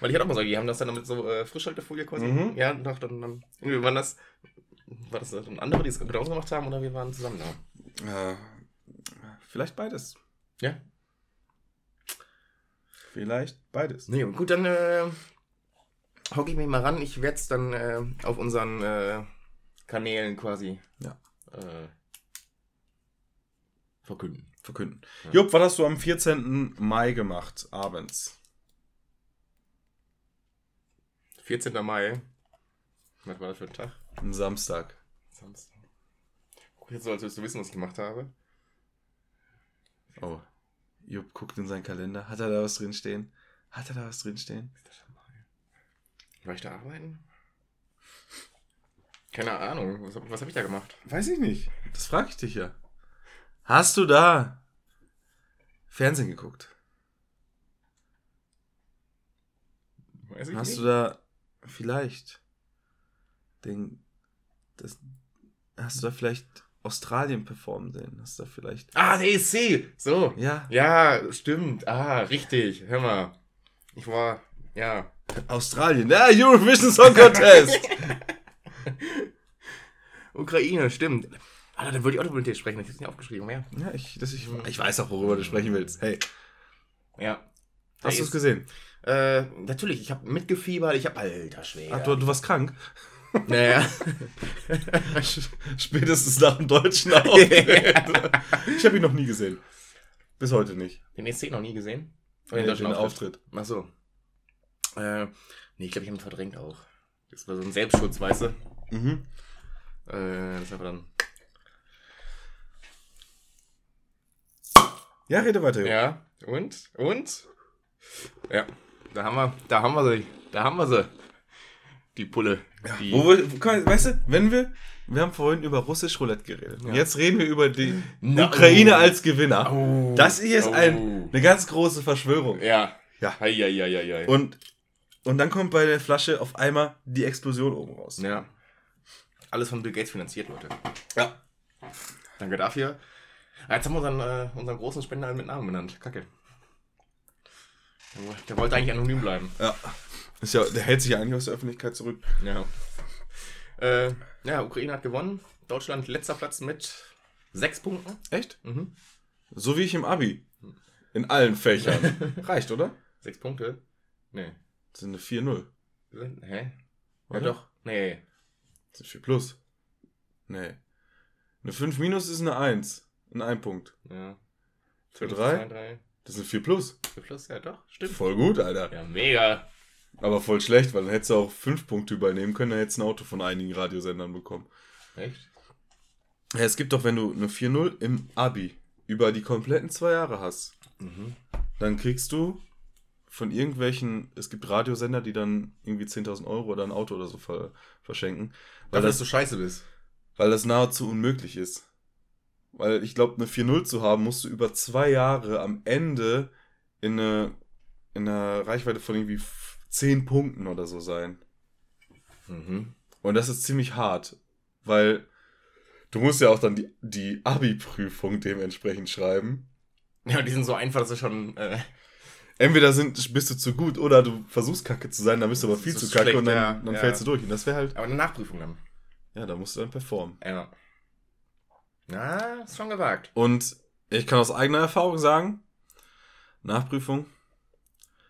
Weil ich hatte auch mal so, die haben das dann mit so äh, Frischhaltefolie quasi. Mhm. Ja, doch, dann, dann. Wir waren das. War das dann andere, die es genauso gemacht haben oder wir waren zusammen da? Äh, vielleicht beides. Ja. Vielleicht beides. Nee, gut, dann äh, hocke ich mich mal ran. Ich werde es dann äh, auf unseren äh, Kanälen quasi Ja. äh, verkünden. Verkünden. Ja. Jupp, was hast du am 14. Mai gemacht, abends? 14. Mai. Was war das für ein Tag? Am Samstag. Samstag. Guck jetzt so, als würdest du wissen, was ich gemacht habe. Oh. Jupp guckt in seinen Kalender. Hat er da was drinstehen? Hat er da was drinstehen? War ich da arbeiten? Keine Ahnung. Was, was habe ich da gemacht? Weiß ich nicht. Das frage ich dich ja. Hast du da Fernsehen geguckt? Weiß ich Hast nicht. du da vielleicht den das hast du da vielleicht Australien performen sehen? Hast du da vielleicht Ah, der ESC! So. ja Ja, stimmt. Ah, richtig. Hör mal. Ich war, ja. Australien, ja Eurovision Song Contest. Ukraine, stimmt. Ah, da wollte ich auch noch mit dir sprechen. Ich hab's nicht aufgeschrieben. Ja. ja, ich, das, ich, ich weiß auch, worüber du sprechen willst. Hey, Ja. hast du Der es gesehen? Äh, natürlich, ich habe mitgefiebert. Ich habe, alter Schwede. Ach, du, du warst krank. Naja. Spätestens nach dem deutschen Auftritt. ich habe ihn noch nie gesehen. Bis heute nicht. Den ESC noch nie gesehen? Oder Nee, den deutschen den Auftritt? Ach so. Äh, nee, ich glaube, ich habe ihn verdrängt auch. Das war so ein Selbstschutz, weißt du? Mhm. Äh, das war dann. Ja, rede weiter. Ja, und? Und? Ja, da haben wir, da haben wir sie. Da haben wir sie. Die Pulle. Die, Wo wir, mal, weißt du, wenn wir, wir haben vorhin über russisch Roulette geredet. Und Ja. jetzt reden wir über die No. Ukraine als Gewinner. Oh. Das hier ist Oh. ein, eine ganz große Verschwörung. Ja. Ja. Hei, hei, hei, hei, hei. Und, und dann kommt bei der Flasche auf einmal die Explosion oben raus. Ja. Alles von Bill Gates finanziert, Leute. Ja. Danke dafür. Ah, Jetzt haben wir unseren, äh, unseren großen Spender mit Namen benannt. Kacke. Der- Der wollte eigentlich anonym bleiben. ja. Ist ja. Der hält sich ja eigentlich aus der Öffentlichkeit zurück. Ja. Äh, ja, Ukraine hat gewonnen. Deutschland letzter Platz mit sechs Punkten. Echt? Mhm. So wie ich im Abi. In allen Fächern. Reicht, oder? Sechs Punkte? Nee. Das sind eine 4-0. Hä? Ja Oder? doch. Nee. Das sind 4 plus. Nee. Eine 5 minus ist eine 1. In einem Punkt. Ja. Für Fünf, drei? zwei, drei. Das sind 4 plus. Vier plus, ja doch. Stimmt. Voll gut, Alter. Ja, mega. Aber voll schlecht, weil dann hättest du auch 5 Punkte übernehmen können, dann hättest du ein Auto von einigen Radiosendern bekommen. Echt? Ja, es gibt doch, wenn du eine 4-0 im Abi über die kompletten zwei Jahre hast, Mhm. dann kriegst du von irgendwelchen, es gibt Radiosender, die dann irgendwie 10.000 Euro oder ein Auto oder so ver verschenken, weil das, du scheiße bist. weil das nahezu unmöglich ist. Weil ich glaube, eine 4-0 zu haben, musst du über zwei Jahre am Ende in, eine, in einer Reichweite von irgendwie 10 Punkten oder so sein. Mhm. Und das ist ziemlich hart, weil du musst ja auch dann die, die Abi-Prüfung dementsprechend schreiben. Ja, die sind so einfach, dass du schon. Äh, Entweder sind, bist du zu gut oder du versuchst kacke zu sein, dann bist du aber viel zu kacke schlecht, und dann, ja, dann ja. fällst du durch. Und das wäre halt, aber eine Nachprüfung dann. ja, da musst du dann performen. Ja. Na, ist schon gewagt. Und ich kann aus eigener Erfahrung sagen, Nachprüfung,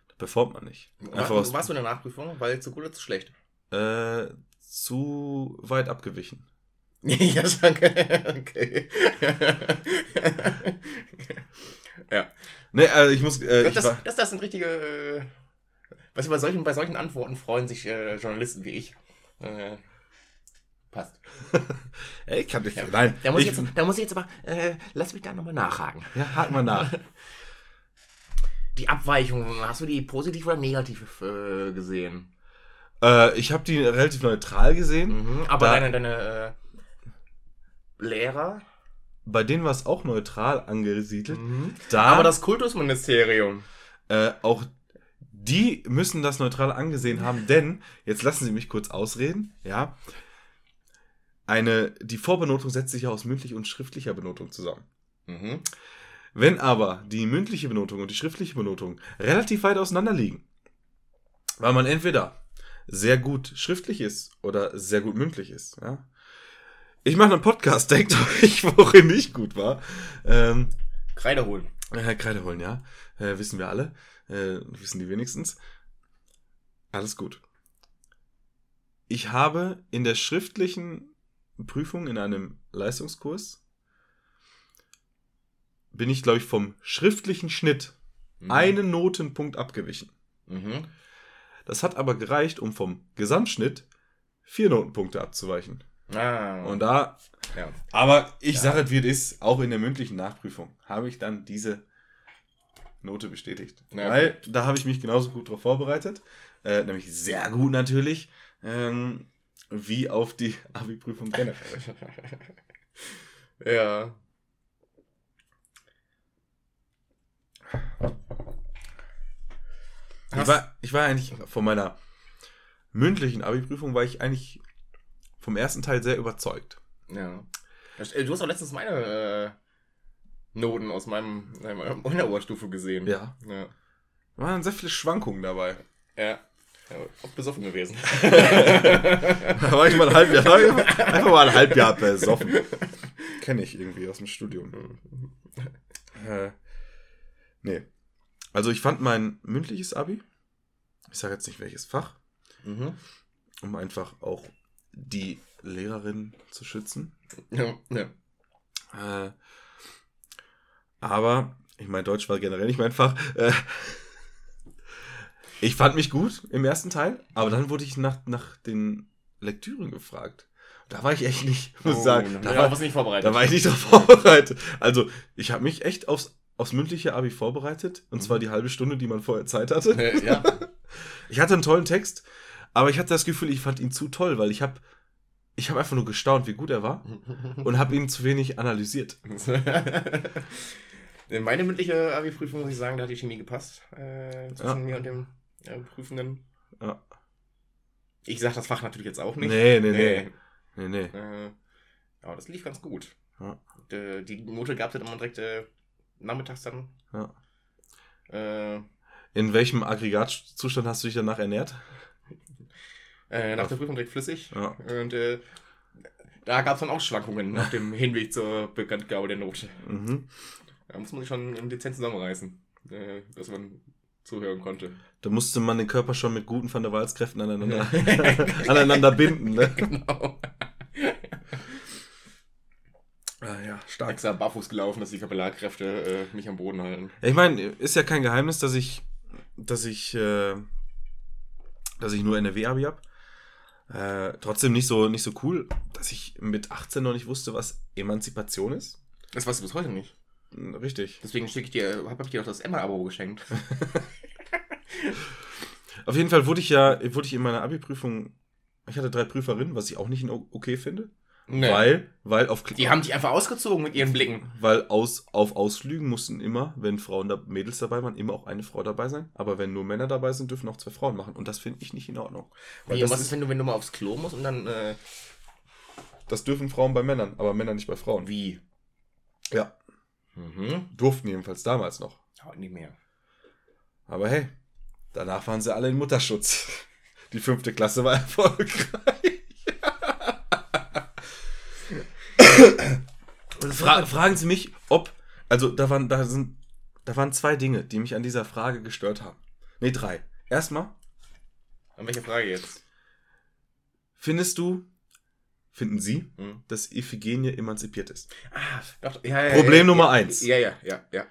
da performt man nicht. Einfach War, aus, warst du in der Nachprüfung? Weil zu gut oder zu schlecht? äh, zu weit abgewichen. ja, schon. Okay. ja. Ne, also ich muss, äh, ich Das, war, das, das sind richtige. Äh, weißt du, bei solchen, bei solchen Antworten freuen sich äh, Journalisten wie ich. Äh, passt. ey, ich kann nicht, Ja. nein, Da muss ich, ich, jetzt, da muss ich jetzt aber. Äh, lass mich da nochmal nachhaken. ja, hak mal nach. Die Abweichung, hast du die positiv oder negativ äh, gesehen? äh, ich habe die relativ neutral gesehen. Mhm, aber Da- deine, deine äh, Lehrer? Bei denen war es auch neutral angesiedelt. Mhm. Da, Aber das Kultusministerium. äh, auch die müssen das neutral angesehen haben, denn, jetzt lassen Sie mich kurz ausreden, ja. Eine, die Vorbenotung setzt sich ja aus mündlicher und schriftlicher Benotung zusammen. Mhm. Wenn aber die mündliche Benotung und die schriftliche Benotung relativ weit auseinander liegen, weil man entweder sehr gut schriftlich ist oder sehr gut mündlich ist, ja. Ich mache einen Podcast, denkt euch, worin ich gut war. Ähm, Kreide holen. äh, Kreide holen, ja. Äh, wissen wir alle. Äh, wissen die wenigstens. Alles gut. Ich habe in der schriftlichen Prüfung in einem Leistungskurs bin ich, glaube ich, vom schriftlichen Schnitt Mhm. einen Notenpunkt abgewichen. Mhm. Das hat aber gereicht, um vom Gesamtschnitt vier Notenpunkte abzuweichen. Ah. Und da ja. Aber ich Ja. sage es, wie es ist, auch in der mündlichen Nachprüfung habe ich dann diese Note bestätigt. Ja, Weil da habe ich mich genauso gut darauf vorbereitet, äh, nämlich sehr gut natürlich, ähm, wie auf die Abi-Prüfung generell. ja. Ich war, ich war eigentlich von meiner mündlichen Abi-Prüfung war ich eigentlich vom ersten Teil sehr überzeugt. Ja. Äh, Du hast auch letztens meine äh, Noten aus meinem, meiner Unteroberstufe gesehen. Ja. Ja. Da waren sehr viele Schwankungen dabei. Ja. ja auch besoffen gewesen. Da war ich mal ein Halbjahr, einfach mal ein Halbjahr besoffen. Kenne ich irgendwie aus dem Studium. Äh, nee. Also ich fand mein mündliches Abi, ich sage jetzt nicht welches Fach, mhm. um einfach auch die Lehrerin zu schützen. Ja. ja. Äh, aber, ich meine, Deutsch war generell nicht mein Fach. Äh, ich fand mich gut im ersten Teil, aber dann wurde ich nach, nach den Lektüren gefragt. Da war ich echt nicht, muss ich sagen, da war, nicht vorbereitet. da war ich nicht darauf vorbereitet. Also, ich habe mich echt aufs, aufs mündliche Abi vorbereitet. Und zwar die halbe Stunde, die man vorher Zeit hatte. Äh, ja. Ich hatte einen tollen Text, aber ich hatte das Gefühl, ich fand ihn zu toll, weil ich habe ich hab einfach nur gestaunt, wie gut er war und habe ihn zu wenig analysiert. In meine mündliche Abi-Prüfung muss ich sagen, da hat die Chemie gepasst. Äh, zwischen Ja. mir und dem äh, Prüfenden. Ja. Ich sag das Fach natürlich jetzt auch nicht. Nee, nee, nee. Nee, nee. Äh, aber das lief ganz gut. Ja. Die, die Note gab es dann immer direkt äh, nachmittags dann. Ja. Äh, In welchem Aggregatzustand hast du dich danach ernährt? Äh, nach der Prüfung direkt flüssig. Ja. Und äh, da gab es dann auch Schwankungen auf dem Hinweg zur Bekanntgabe der Note. Mhm. Da muss man sich schon dezent zusammenreißen, äh, dass man zuhören konnte. Da musste man den Körper schon mit guten Van der Waals-Kräften aneinander, aneinander binden. Ne? genau. Ah, ja, stark. Extra barfuß gelaufen, dass die Kapillarkräfte äh, mich am Boden halten. Ich meine, ist ja kein Geheimnis, dass ich, dass ich, äh, dass ich nur NRW-Abi habe. Äh, trotzdem nicht so, nicht so cool, dass ich mit 18 noch nicht wusste, was Emanzipation ist. Das weißt du bis heute nicht. Hm, Richtig. Deswegen schicke ich dir, habe ich dir auch das Emma-Abo geschenkt. Auf jeden Fall wurde ich ja, wurde ich in meiner Abi-Prüfung, ich hatte drei Prüferinnen, was ich auch nicht okay finde. Nee. Weil, weil auf Die haben dich einfach ausgezogen mit ihren Blicken. weil aus, auf Ausflügen mussten immer, wenn Frauen da, Mädels dabei waren, immer auch eine Frau dabei sein. Aber wenn nur Männer dabei sind, dürfen auch zwei Frauen machen. Und das finde ich nicht in Ordnung. Weil Wie, das was ist, ist, wenn du, wenn du mal aufs Klo musst und dann, äh, Das dürfen Frauen bei Männern, aber Männer nicht bei Frauen. Wie? Ja, Mhm. durften jedenfalls damals noch. Heute nicht mehr. Aber hey, danach waren sie alle in Mutterschutz. Die fünfte Klasse war erfolgreich. Fra fragen Sie mich, ob. Also, da waren, da sind. Da waren zwei Dinge, die mich an dieser Frage gestört haben. Ne, drei. Erstmal, An welche Frage jetzt? findest du, finden Sie, Hm. dass Iphigenie emanzipiert ist? Ah, doch, ja, ja, Problem ja, Nummer eins. Ja, ja, ja, ja.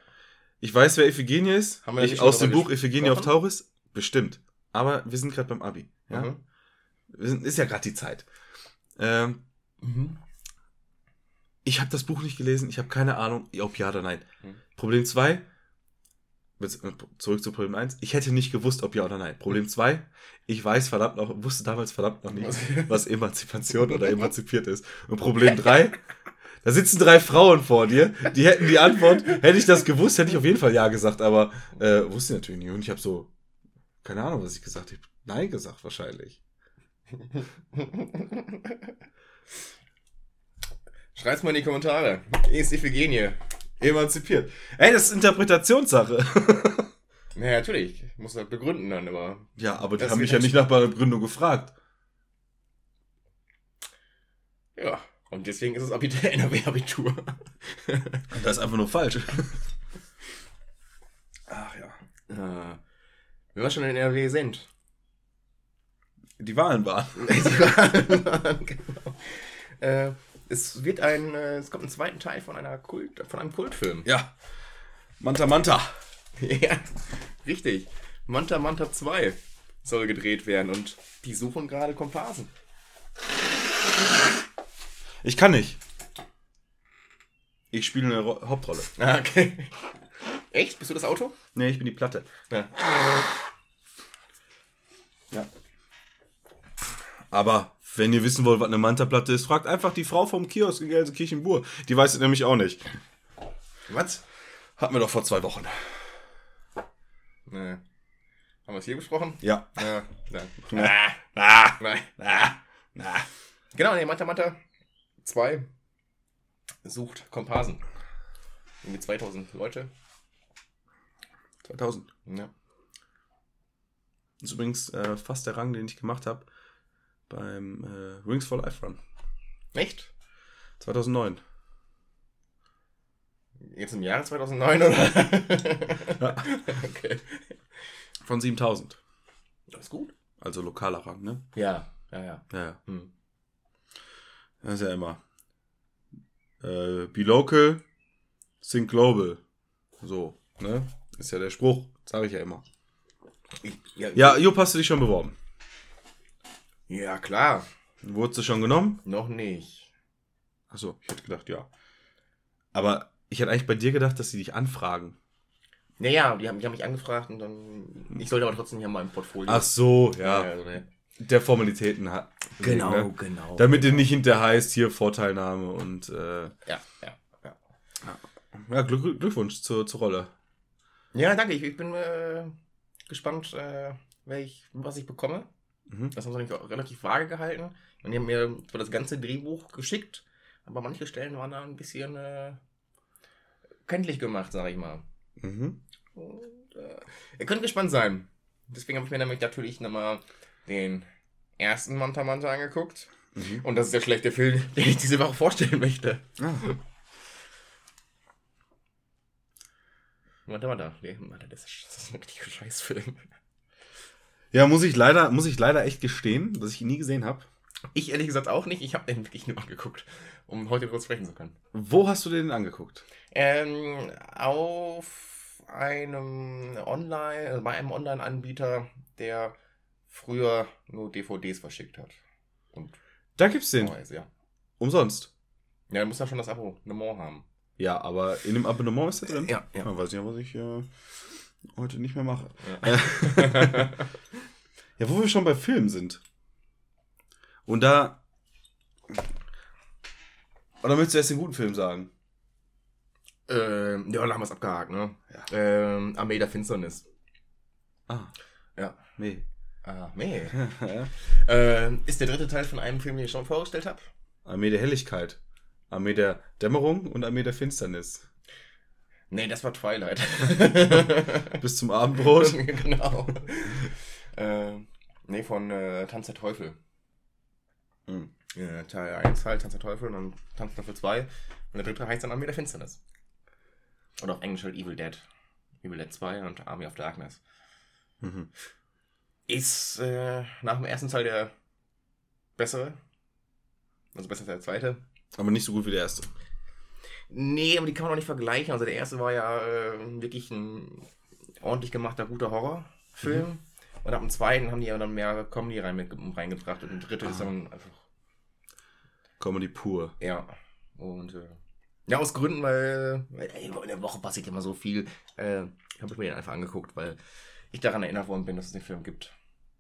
Ich weiß, wer Iphigenie ist. Haben wir ich, aus dem Buch Iphigenie auf? Tauris? Bestimmt. Aber wir sind gerade beim Abi. Ja? Mhm. Wir sind, ist ja gerade die Zeit. Ähm, Mhm. Ich habe das Buch nicht gelesen. Ich habe keine Ahnung, ob ja oder nein. Hm. Problem 2. Zurück zu Problem 1. Ich hätte nicht gewusst, ob ja oder nein. Problem 2. Ich weiß verdammt noch, wusste damals verdammt noch nicht, was Emanzipation oder emanzipiert ist. Und Problem 3. Da sitzen drei Frauen vor dir, die hätten die Antwort, hätte ich das gewusst, hätte ich auf jeden Fall ja gesagt, aber äh, wusste ich natürlich nicht. Und ich habe so, keine Ahnung, was ich gesagt habe. Nein gesagt wahrscheinlich. Schreib's mal in die Kommentare. Ist Iphigenie. Emanzipiert. Ey, das ist Interpretationssache. Naja, natürlich. Ich muss halt begründen dann, aber. ja, aber die Das haben mich ja nicht nach meiner Begründung gefragt. Ja. Und deswegen ist es Abit NRW-Abitur. Das ist einfach nur falsch. Ach ja. äh, wenn wir schon in NRW sind. Die Wahlen waren. genau. Äh, es wird ein, äh, es kommt ein zweiten Teil von einer Kult, von einem Kultfilm. Ja. Manta Manta. ja, richtig. Manta Manta 2 soll gedreht werden und die suchen gerade Komparsen. Ich kann nicht. Ich spiele eine Ro Hauptrolle. Ah, Okay. Echt? Bist du das Auto? Nee, ich bin die Platte. Ja. Ja. Aber wenn ihr wissen wollt, was eine Manta-Platte ist, fragt einfach die Frau vom Kiosk in Gelsenkirchen-Bur. Die weiß es nämlich auch nicht. Was? Hatten wir doch vor zwei Wochen. Nee. Haben wir es hier besprochen? Ja. Ja. Nein. Na, na, Nein. na, na. Genau, nee, Manta Manta 2 sucht Komparsen. Mit 2000 Leute. 2000. Ja. Das ist übrigens äh, fast der Rang, den ich gemacht habe beim äh, Wings for Life Run. Echt? 2009. Jetzt im Jahre 2009 oder? Ja. okay. Von 7000. Das ist gut. Also lokaler Rang, ne? Ja, ja, ja. Ja, ja. Hm. Das ist ja immer. Äh, be local, think global. So, ne? Ist ja der Spruch. Sage ich ja immer. Ja, Ja, Jupp, hast du dich schon beworben? Ja, klar. Wurdest du schon genommen? Noch nicht. Achso, ich hätte gedacht, ja. Aber ich hätte eigentlich bei dir gedacht, dass sie dich anfragen. Naja, die haben, die haben mich angefragt und dann. Ich sollte aber trotzdem hier mal im Portfolio. Ach so, ja. also, ne. Der Formalitäten hat. Genau, ne? genau. Damit ihr nicht hinterher heißt, hier Vorteilnahme und äh, Ja, ja, ja. ja, Glück, Glückwunsch zur, zur Rolle. Ja, danke. Ich, ich bin äh, gespannt, äh, welch, was ich bekomme. Mhm. Das haben sie nämlich auch relativ vage gehalten. Und die haben mir zwar das ganze Drehbuch geschickt, aber manche Stellen waren da ein bisschen äh, kenntlich gemacht, sag ich mal. Mhm. Und, äh, ihr könnt gespannt sein. Deswegen habe ich mir nämlich natürlich nochmal den ersten Manta Manta angeguckt. Mhm. Und das ist der schlechte Film, den ich diese Woche vorstellen möchte. Ah. Manta Manta. Nee, Manta, das ist, das ist ein richtiger Scheißfilm. Ja, muss ich leider, muss ich leider echt gestehen, dass ich ihn nie gesehen habe. Ich ehrlich gesagt auch nicht. Ich habe den wirklich nur angeguckt, um heute darüber sprechen zu können. Wo hast du den angeguckt? Ähm, auf einem Online, also bei einem Online-Anbieter, der früher nur DVDs verschickt hat. Und Da gibt's den. Neues, ja. Umsonst. Ja, du musst ja schon das Abonnement haben. Ja, aber in dem Abonnement ist er drin. Ja, ja. Ja, weiß ich ja, was ich äh, heute nicht mehr mache. Ja. Ja, wo wir schon bei Filmen sind. Und da. Oder möchtest du erst den guten Film sagen? ähm, ja, dann haben wir es abgehakt, ne? Ja. Ähm, Armee der Finsternis. Ah. Ja. Nee. Ah, nee. ähm, ist der dritte Teil von einem Film, den ich schon vorgestellt habe. Armee der Helligkeit, Armee der Dämmerung und Armee der Finsternis. Nee, das war Twilight. Bis zum Abendbrot. genau. äh, nee, von äh, Tanz der Teufel. Hm. Ja, Teil 1 halt, Tanz der Teufel, und dann Tanz der Teufel 2. Und der dritte heißt dann Armee der Finsternis. Oder auf Englisch halt Evil Dead. Evil Dead 2 und Army of Darkness. Mhm. Ist äh, nach dem ersten Teil der bessere. Also besser als der zweite. Aber nicht so gut wie der erste. Nee, aber die kann man auch nicht vergleichen. Also der erste war ja äh, wirklich ein ordentlich gemachter, guter Horrorfilm. Und ab dem zweiten haben die ja dann mehr Comedy rein mit, reingebracht. Und der dritte ist dann einfach, Comedy pur. ja. Und äh, ja, aus Gründen, weil, weil ey, in der Woche passiert immer so viel. Äh, habe ich mir den einfach angeguckt, weil ich daran erinnert worden bin, dass es den Film gibt.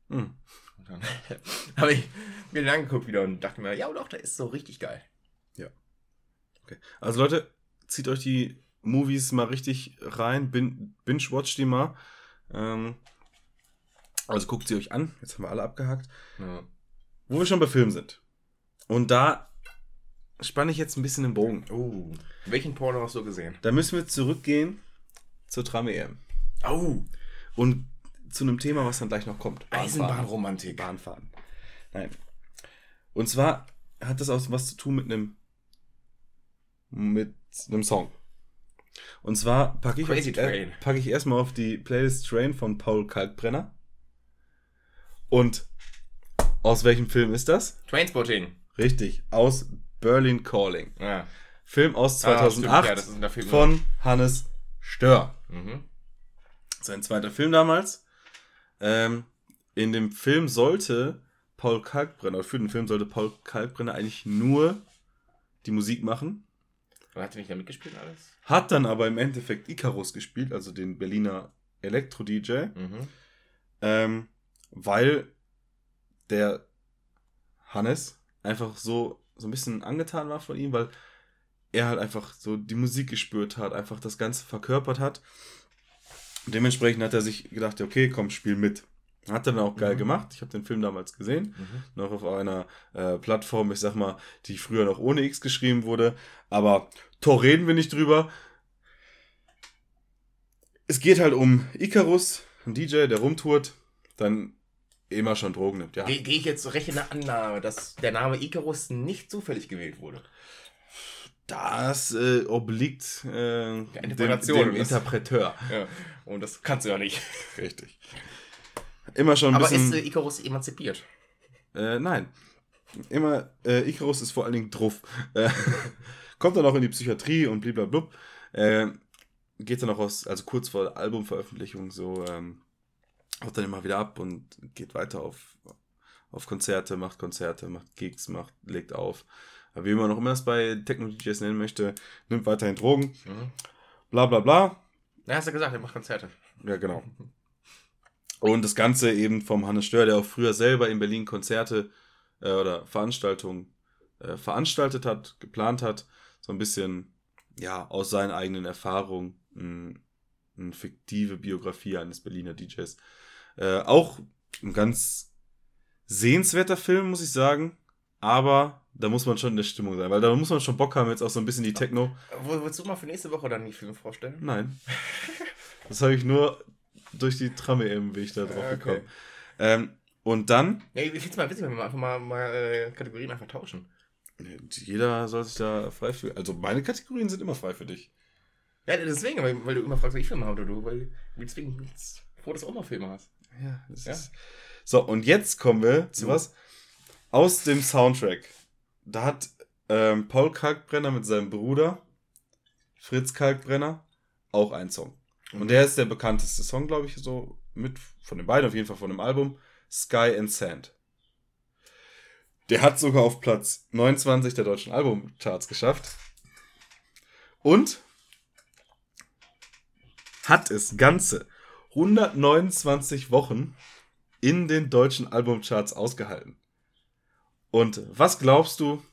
Hm. Und dann habe ich mir den angeguckt wieder und dachte mir, ja doch, der ist so richtig geil. Okay. Also Leute, zieht euch die Movies mal richtig rein, bin- binge-watch die mal. Ähm, also guckt sie euch an. Jetzt haben wir alle abgehakt. Ja. Wo wir schon bei Filmen sind. Und da spanne ich jetzt ein bisschen den Bogen. Oh. Welchen Porno hast du gesehen? Da müssen wir zurückgehen zur Tram-EM. Oh. Und zu einem Thema, was dann gleich noch kommt. Eisenbahnromantik. Bahnfahren. Nein. Und zwar hat das auch was zu tun mit einem mit einem Song. Und zwar packe ich, Crazy packe ich erstmal auf die Playlist Train von Paul Kalkbrenner. Und aus welchem Film ist das? Trainspotting. Richtig, aus Berlin Calling. Ja. Film aus Ah, 2008 stimmt, ja, Film- von Hannes Stör. Mhm. Sein zweiter Film damals. Ähm, in dem Film sollte Paul Kalkbrenner, oder für den Film sollte Paul Kalkbrenner eigentlich nur die Musik machen. Und hat er nicht da mitgespielt alles? Hat dann aber im Endeffekt Icarus gespielt, also den Berliner Elektro-DJ, Mhm. ähm, weil der Hannes einfach so, so ein bisschen angetan war von ihm, weil er halt einfach so die Musik gespürt hat, einfach das Ganze verkörpert hat. Dementsprechend hat er sich gedacht, okay, komm, spiel mit. Hat er dann auch geil Mhm. gemacht. Ich habe den Film damals gesehen. Mhm. Noch auf einer äh, Plattform, ich sag mal, die früher noch ohne X geschrieben wurde. Aber Tor reden wir nicht drüber. Es geht halt um Icarus, ein DJ, der rumtourt, dann immer schon Drogen nimmt. Ja, Gehe geh ich jetzt recht in der Annahme, dass der Name Icarus nicht zufällig gewählt wurde. das äh, obliegt äh, dem, dem Interpreteur. Ja. Und das kannst du ja nicht. Richtig. Immer schon ein Aber bisschen. ist äh, Icarus emanzipiert? Äh, nein. Immer, äh, Icarus ist vor allen Dingen druff. Äh, kommt dann auch in die Psychiatrie und blablabla. Äh, geht dann auch aus, also kurz vor Albumveröffentlichung so, ähm, haut dann immer wieder ab und geht weiter auf, auf Konzerte, macht Konzerte, macht Gigs, macht, legt auf. Aber wie man auch immer das bei Techno-DJs nennen möchte, nimmt weiterhin Drogen, Mhm. bla bla bla. Na, hast du gesagt, er macht Konzerte. Ja, genau. Und das Ganze eben vom Hannes Stör, der auch früher selber in Berlin Konzerte äh, oder Veranstaltungen äh, veranstaltet hat, geplant hat. So ein bisschen, ja, aus seinen eigenen Erfahrungen mh, eine fiktive Biografie eines Berliner DJs. Äh, auch ein ganz sehenswerter Film, muss ich sagen. Aber da muss man schon in der Stimmung sein, weil da muss man schon Bock haben, jetzt auch so ein bisschen die Techno. Wo- Willst du mal für nächste Woche dann die Filme vorstellen? Nein. Das habe ich nur durch die Tramme eben, wie ich da drauf Okay. gekommen. Ähm, und dann, Nee, ich finde es mal witzig, wenn wir einfach mal, mal äh, Kategorien einfach tauschen. jeder soll sich da frei fühlen. Also meine Kategorien sind immer frei für dich. Ja, deswegen, weil, weil du immer fragst, welche Filme habe du, weil deswegen bin ich froh, dass du auch mal Filme hast. Ja, das Ja. ist. So, und jetzt kommen wir zu was aus dem Soundtrack. Da hat ähm, Paul Kalkbrenner mit seinem Bruder Fritz Kalkbrenner auch einen Song. Und der ist der bekannteste Song, glaube ich, so mit von den beiden, auf jeden Fall von dem Album Sky and Sand. Der hat sogar auf Platz 29 der deutschen Albumcharts geschafft. Und hat es ganze 129 Wochen in den deutschen Albumcharts ausgehalten. Und was glaubst du,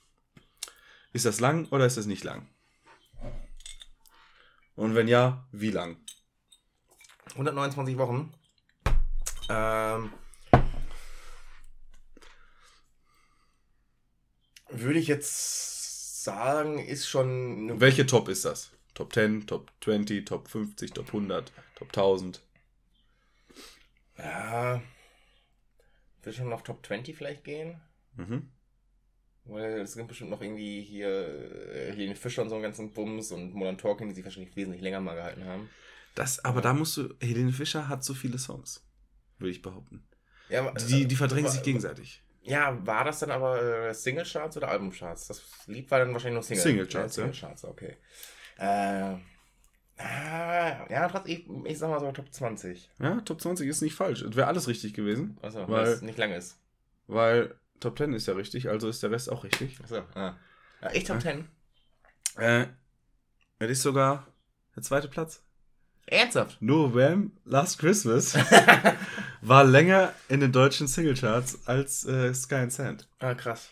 ist das lang oder ist das nicht lang? Und wenn ja, wie lang? 129 Wochen. Ähm, würde ich jetzt sagen, ist schon. eine- Welche Top ist das? Top 10, Top 20, Top 50, Top 100, Top 1000? Ja. Will schon auf Top 20 vielleicht gehen? Mhm. Weil es gibt bestimmt noch irgendwie hier äh, Helene Fischer und so einen ganzen Bums und Modern Talking, die sich wahrscheinlich wesentlich länger mal gehalten haben. Das, aber da musst du, Helene Fischer hat so viele Songs, würde ich behaupten. Ja, Die, die verdrängen war- sich gegenseitig. Ja, war das dann aber äh, Single-Charts oder Album-Charts? Das Lied war dann wahrscheinlich nur Single. Single-Charts, ja. Single-Charts, okay. Äh, ah, ja, trotzdem, ich, ich sag mal so Top 20. Ja, Top 20 ist nicht falsch. Wäre alles richtig gewesen, Also, weil es nicht lang ist. weil Top 10 ist ja richtig, also ist der Rest auch richtig. Achso, ah. Ja, ich Top Ja. 10. Äh, das ist sogar der zweite Platz. Ernsthaft? No Wham, Last Christmas war länger in den deutschen Singlecharts als äh, Sky and Sand. ah, krass.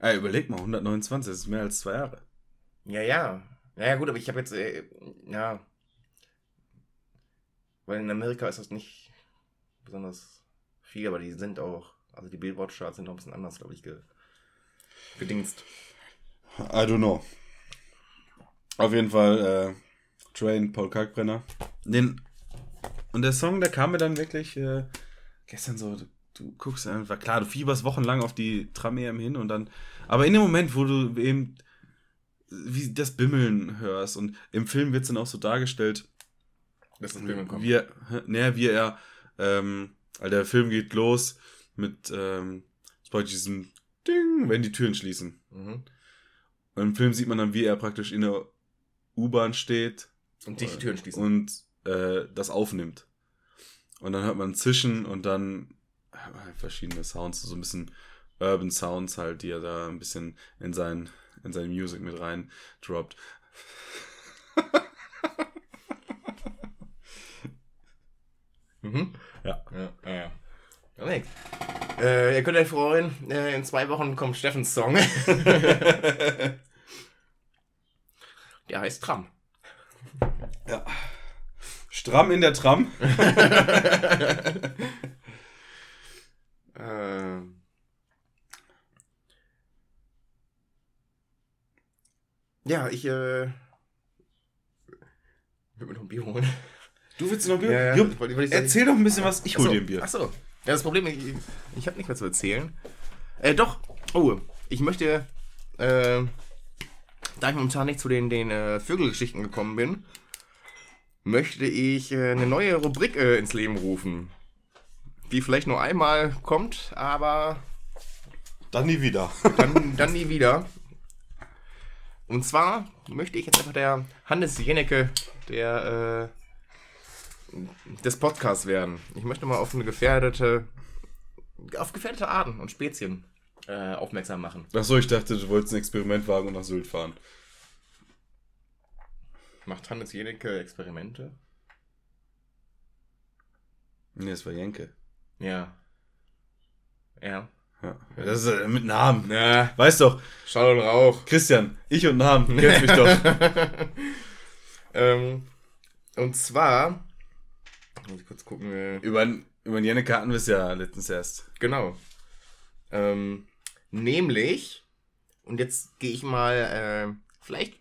Äh, überleg mal, 129, das ist mehr als zwei Jahre. Ja, ja. Ja, ja, gut, aber ich habe jetzt, äh, ja. Weil in Amerika ist das nicht besonders viel, aber die sind auch, also die Billboard-Charts sind auch ein bisschen anders, glaube ich, ge gedingst. I don't know. Auf jeden Fall, äh, Train, Paul Kalkbrenner. Den, und der Song, der kam mir dann wirklich äh, gestern so, du, du guckst einfach, klar, du fieberst wochenlang auf die Tram-EM hin und dann, aber in dem Moment, wo du eben wie das Bimmeln hörst und im Film wird es dann auch so dargestellt, Das ist Film wie er, ne, wie er, ähm, also der Film geht los mit, ähm, diesem Ding, wenn die Türen schließen. Mhm. Und im Film sieht man dann, wie er praktisch in der U-Bahn steht Und sich die Türen schließen. und äh, das aufnimmt. Und dann hört man Zischen und dann halt verschiedene Sounds, so ein bisschen Urban Sounds halt, die er da ein bisschen in sein, in sein Music mit rein droppt. Mhm. Ja. Ja, ja, ja. Nix. Äh, ihr könnt euch freuen, äh, in zwei Wochen kommt Steffens Song. Der heißt Tram. Ja. Stramm in der Tram. ähm. Ja, ich äh, würde mir noch ein Bier holen. Du willst noch Bier? Ja, ja. Jupp, Wollte- wollte erzähl doch ein bisschen was. Ich hol dir ein Bier. Achso. Ja, das Problem, ich, ich habe nicht mehr zu erzählen. Äh, doch. Oh, ich möchte, äh, da ich momentan nicht zu den, den äh, Vögelgeschichten gekommen bin, möchte ich äh, eine neue Rubrik äh, ins Leben rufen. Die vielleicht nur einmal kommt, aber Dann nie wieder. dann, dann nie wieder. Und zwar möchte ich jetzt einfach der Hannes Jenecke der, äh, des Podcasts werden. Ich möchte mal auf eine gefährdete, auf gefährdete Arten und Spezien äh, aufmerksam machen. Achso, ich dachte, du wolltest ein Experiment wagen und nach Sylt fahren. Macht Hannes Jenecke Experimente? Nee, das war Jenke. Ja. Ja. Ja. Das ist äh, mit Namen. Na, Weißt doch, Schall und Rauch. Christian, ich und Namen, kennst mich doch. ähm, und zwar, muss ich kurz gucken, äh, über, über den Jenneke hatten wir es ja letztens erst. Genau. Ähm, nämlich, und jetzt gehe ich mal, äh, vielleicht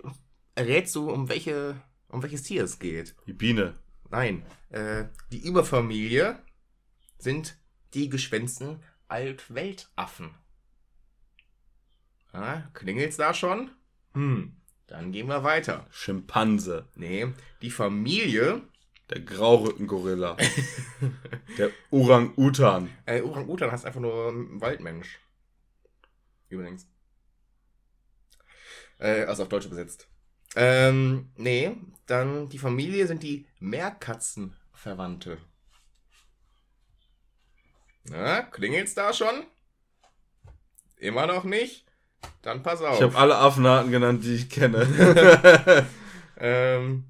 errätst du, um welche, um welches Tier es geht. Die Biene. Nein, äh, die Überfamilie sind die geschwänzten Altweltaffen. Ah, klingelt's da schon? Hm, dann gehen wir weiter. Schimpanse. Nee, die Familie, Der Graurückengorilla. der Orang-Utan. äh, Orang-Utan heißt einfach nur Waldmensch. Übrigens. Äh, also auf Deutsch übersetzt. Ähm, nee, dann die Familie sind die Meerkatzenverwandte. Na, klingelt's da schon? Immer noch nicht? Dann pass auf. Ich habe alle Affenarten genannt, die ich kenne. Ähm,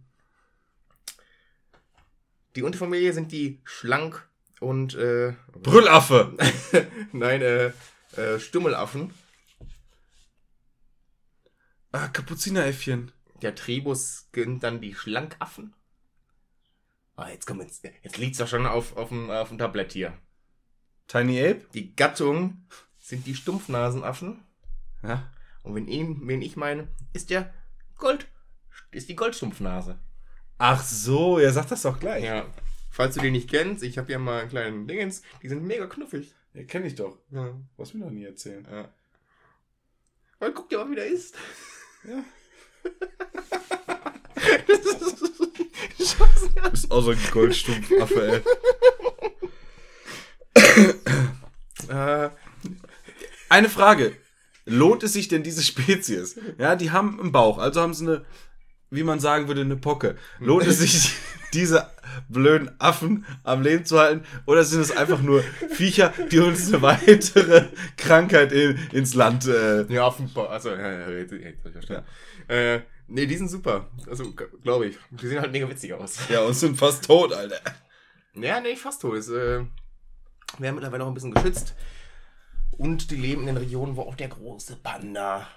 die Unterfamilie sind die schlank und äh, Brüllaffe. nein, äh, äh, Stummelaffen. Ah, Kapuzineräffchen. Der Tribus sind dann die Schlankaffen. Ah, jetzt komm, jetzt, jetzt liegt's doch schon auf, auf, dem, auf dem Tablett hier. Tiny Ape. Die Gattung sind die Stumpfnasenaffen. Ja. Und wenn ihn, wen ich meine, ist der Gold, ist die Goldstumpfnase. Ach so, er sagt das doch gleich. Ja. Falls du den nicht kennst, ich habe hier mal einen kleinen Dingens, die sind mega knuffig. Ja, kenn ich doch. Ja. Was mir noch nie erzählen. ja. Weil guck dir mal, wie der ist. Ja. das ist Scheiße. Ist so ein Goldstumpfaffe, ey. Äh, Eine Frage. Lohnt es sich denn diese Spezies? Ja, die haben einen Bauch, also haben sie eine, wie man sagen würde, eine Pocke. Lohnt es sich, diese blöden Affen am Leben zu halten? Oder sind es einfach nur Viecher, die uns eine weitere Krankheit in, ins Land äh, ja, offenbar. Also, ja, ja, jetzt, jetzt hab ich verstanden. Äh, nee, die sind super. Also, glaube ich. Die sehen halt mega witzig aus. Ja, und sind fast tot, Alter. Ja, nee, fast tot. Ist, äh, werden mittlerweile auch ein bisschen geschützt. Und die leben in den Regionen, wo auch der große Panda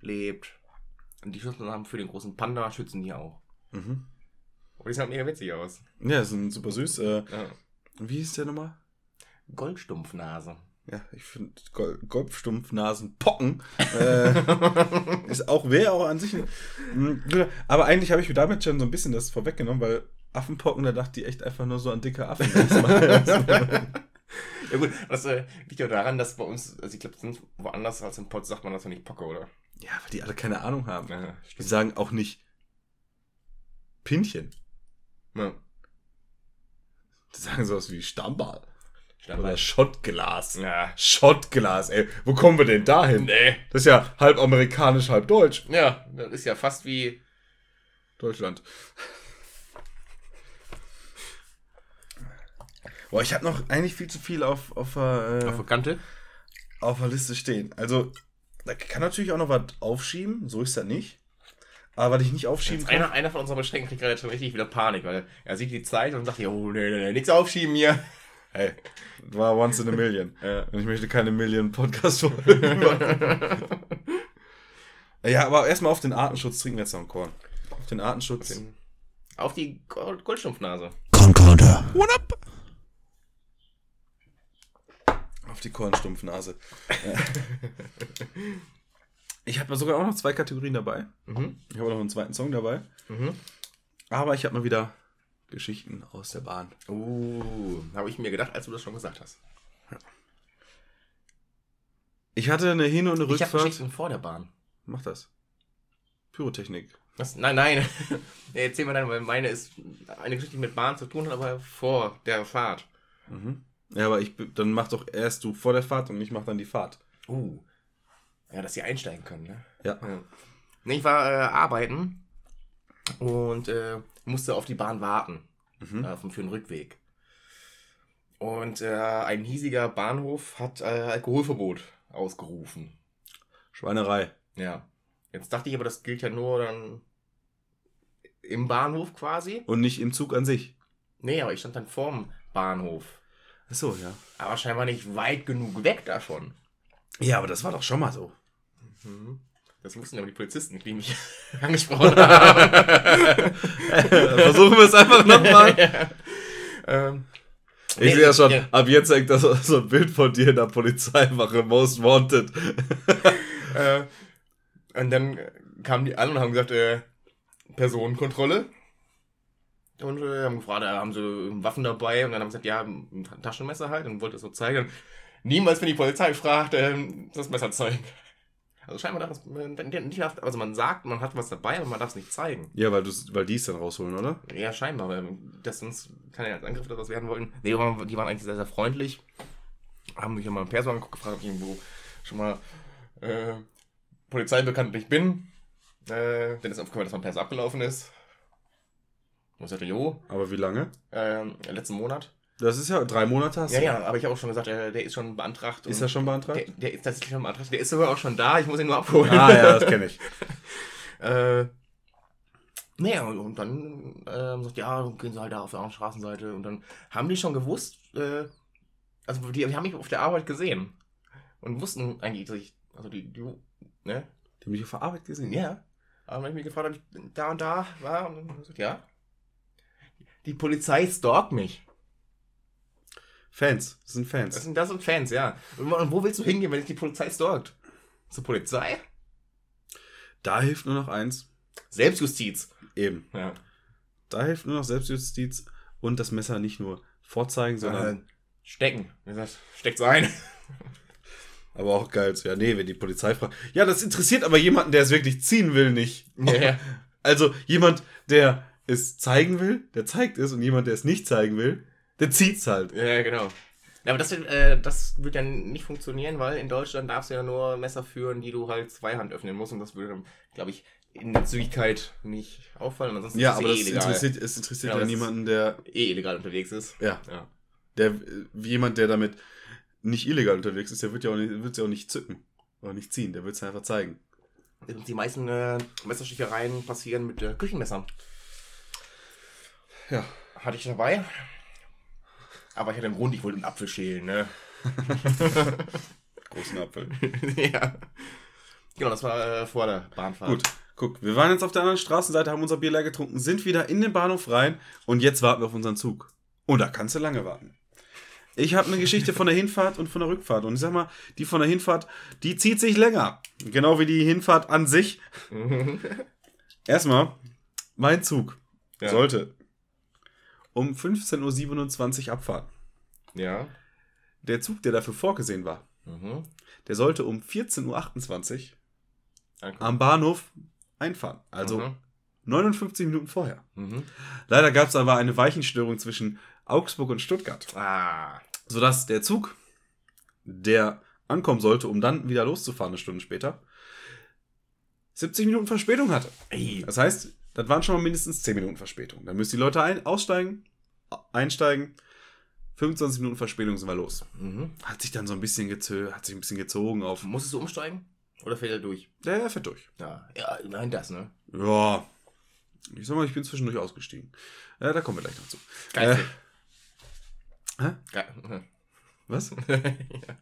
lebt. Und die schützen haben für den großen Panda, schützen die auch. Mhm. Und die sehen halt mega witzig aus. Ja, sind super süß. Äh, Ja. wie hieß der nochmal? Goldstumpfnase. Ja, ich finde Gol Golfstumpfnasenpocken äh, ist auch, wäre auch an sich ein, ein- Aber eigentlich habe ich mir damit schon so ein bisschen das vorweggenommen, weil Affenpocken, da dachte ich echt einfach nur so an dicke Affen. Ja gut, das äh, liegt ja daran, dass bei uns, also ich glaube, woanders als im Pott sagt man das ja nicht Pocke, oder? Ja, weil die alle keine Ahnung haben. Ja, Die sagen auch nicht Pinchen. Ja. Die sagen sowas wie Stammball. Stand Oder Schottglas. Ja. Schottglas, ey. Wo kommen wir denn dahin? Nee. Das ist ja halb amerikanisch, halb deutsch. Ja, das ist ja fast wie. Deutschland. Boah, ich habe noch eigentlich viel zu viel auf, auf, der, Auf äh, der Kante. auf der Liste stehen. Also, da kann natürlich auch noch was aufschieben, so ist das nicht. Aber was ich nicht aufschieben Jetzt kann. einer, einer von unseren Beschränkten kriegt gerade schon richtig wieder Panik, weil er sieht die Zeit und sagt, oh, nee, nee, nee, nix aufschieben hier. Hey, war once in a million. Ja. Und ich möchte keine Million Podcast folgen Ja, aber erstmal auf den Artenschutz trinken wir jetzt noch einen Korn. Auf den Artenschutz. Auf die Gold Goldstumpfnase. What up? Auf die Kornstumpfnase. Ich habe sogar auch noch zwei Kategorien dabei. Mhm. Ich habe noch einen zweiten Song dabei. Mhm. Aber ich habe mal wieder Geschichten aus der Bahn. Uh, habe ich mir gedacht, als du das schon gesagt hast. Ich hatte eine Hin- und eine Ich habe Rückfahrt. Geschichten vor der Bahn. Mach das. Pyrotechnik. Was? Nein, nein. erzähl mal deine, weil meine ist eine Geschichte, die mit Bahn zu tun hat, aber vor der Fahrt. Mhm. Ja, aber ich, dann mach doch erst du vor der Fahrt und ich mach dann die Fahrt. Uh. Ja, dass sie einsteigen können, ne? Ja. Ja. Ich war äh, arbeiten und äh, musste auf die Bahn warten. Mhm. Äh, für den Rückweg. Und äh, ein hiesiger Bahnhof hat äh, Alkoholverbot ausgerufen. Schweinerei. Ja. Jetzt dachte ich aber, das gilt ja nur dann im Bahnhof quasi. Und nicht im Zug an sich. Nee, aber ich stand dann vorm Bahnhof. Achso, ja. Aber scheinbar nicht weit genug weg davon. Ja, aber das war doch schon mal so. Mhm. Das wussten aber die Polizisten, die mich angesprochen haben. Versuchen wir es einfach nochmal. ähm, Ich Nee, sehe ja schon, ja. ab jetzt hängt das so ein Bild von dir in der Polizeiwache, Most Wanted. äh, und dann kamen die an und haben gesagt, äh, Personenkontrolle. Und äh, haben gefragt, haben sie Waffen dabei? Und dann haben sie gesagt, ja, ein Taschenmesser halt und wollte es so zeigen. Niemals, wenn die Polizei fragt, ähm, das Messer zeigen. Also scheinbar darf es, man nicht also man sagt, man hat was dabei, aber man darf es nicht zeigen. Ja, weil, weil die es dann rausholen, oder? Ja, scheinbar, weil das sonst kann ja als Angriff oder was werden wollten. Nee, aber die waren eigentlich sehr, sehr freundlich. Haben mich mal im Perso angeguckt, gefragt, ob ich irgendwo schon mal äh, Polizei bekanntlich bin. Äh, dann ist aufgefallen, dass mein Perso abgelaufen ist. Und sagte, jo, Aber wie lange? äh, letzten Monat. Das ist ja drei Monate hast Ja, du. ja, aber ich habe auch schon gesagt, äh, der ist schon beantragt. Ist er schon beantragt? Der, der ist tatsächlich schon beantragt. Der ist sogar auch schon da, ich muss ihn nur abholen. ah, ja, das kenne ich. Äh, naja, und, dann ähm, sagt, ja, gehen sie halt da auf der anderen Straßenseite. Und dann haben die schon gewusst, äh, also die, die haben mich auf der Arbeit gesehen. Und wussten eigentlich, dass ich, also die, die ne? Die haben mich auf der Arbeit gesehen. Ja. Aber wenn ich mich gefragt habe, ich da und da war, und dann gesagt, ja. Die Polizei stalkt mich. Fans. Das sind Das Fans. sind, das sind Fans, ja. Und wo- willst du hingehen, wenn dich die Polizei stalkt? Zur Polizei? Da hilft nur noch eins. Selbstjustiz. Eben. Ja. Da hilft nur noch Selbstjustiz und das Messer nicht nur vorzeigen, sondern Sondern stecken. Wie gesagt, steckt's ein. aber auch geil. so, Ja, nee, wenn die Polizei fragt. Ja, das interessiert aber jemanden, der es wirklich ziehen will, nicht. ja, ja. Also jemand, der es zeigen will, der zeigt es und jemand, der es nicht zeigen will, der zieht's halt. Ja, genau. Ja, aber das, wird, äh, das wird ja nicht funktionieren, weil in Deutschland darfst du ja nur Messer führen, die du halt zweihand öffnen musst. Und das würde dann, glaube ich, in der Zügigkeit nicht auffallen. Ansonsten Ja, ist es aber eh das illegal. interessiert, es interessiert Ja, ja, niemanden, der, eh illegal unterwegs ist. ja, Ja. der, wie jemand, der damit nicht illegal unterwegs ist, der wird ja auch nicht, wird's ja auch nicht zücken. Oder nicht ziehen, der wird es einfach zeigen. Die meisten äh, Messerstichereien passieren mit äh, Küchenmessern. Ja. Hatte ich dabei. Aber ich hatte einen Grund, ich wollte einen Apfel schälen, ne? Großen Apfel. ja. Genau, das war äh, vor der Bahnfahrt. Gut, guck, wir waren jetzt auf der anderen Straßenseite, haben unser Bier leer getrunken, sind wieder in den Bahnhof rein und jetzt warten wir auf unseren Zug. Und da kannst du lange warten. Ich habe eine Geschichte von der Hinfahrt und von der Rückfahrt. Und ich sag mal, die von der Hinfahrt, die zieht sich länger. Genau wie die Hinfahrt an sich. Erstmal, mein Zug Ja. sollte um 15.27 Uhr abfahren. Ja. Der Zug, der dafür vorgesehen war, Mhm. der sollte um 14.28 Uhr am Bahnhof einfahren. Also Mhm. 59 Minuten vorher. Mhm. Leider gab es aber eine Weichenstörung zwischen Augsburg und Stuttgart, Ah. sodass der Zug, der ankommen sollte, um dann wieder loszufahren, eine Stunde später, 70 Minuten Verspätung hatte. Ey. Das heißt, das waren schon mal mindestens 10 Minuten Verspätung. Dann müssen die Leute ein aussteigen, einsteigen. 25 Minuten Verspätung sind wir los. Mhm. Hat sich dann so ein bisschen gezö hat sich ein bisschen gezogen auf. Musstest du umsteigen? Oder fällt er durch? Der fährt durch. Ja, ja, immerhin das, ne? Ja. Ich sag mal, ich bin zwischendurch ausgestiegen. Äh, da kommen wir gleich noch zu. Geistig. Hä? Ge Was? ja.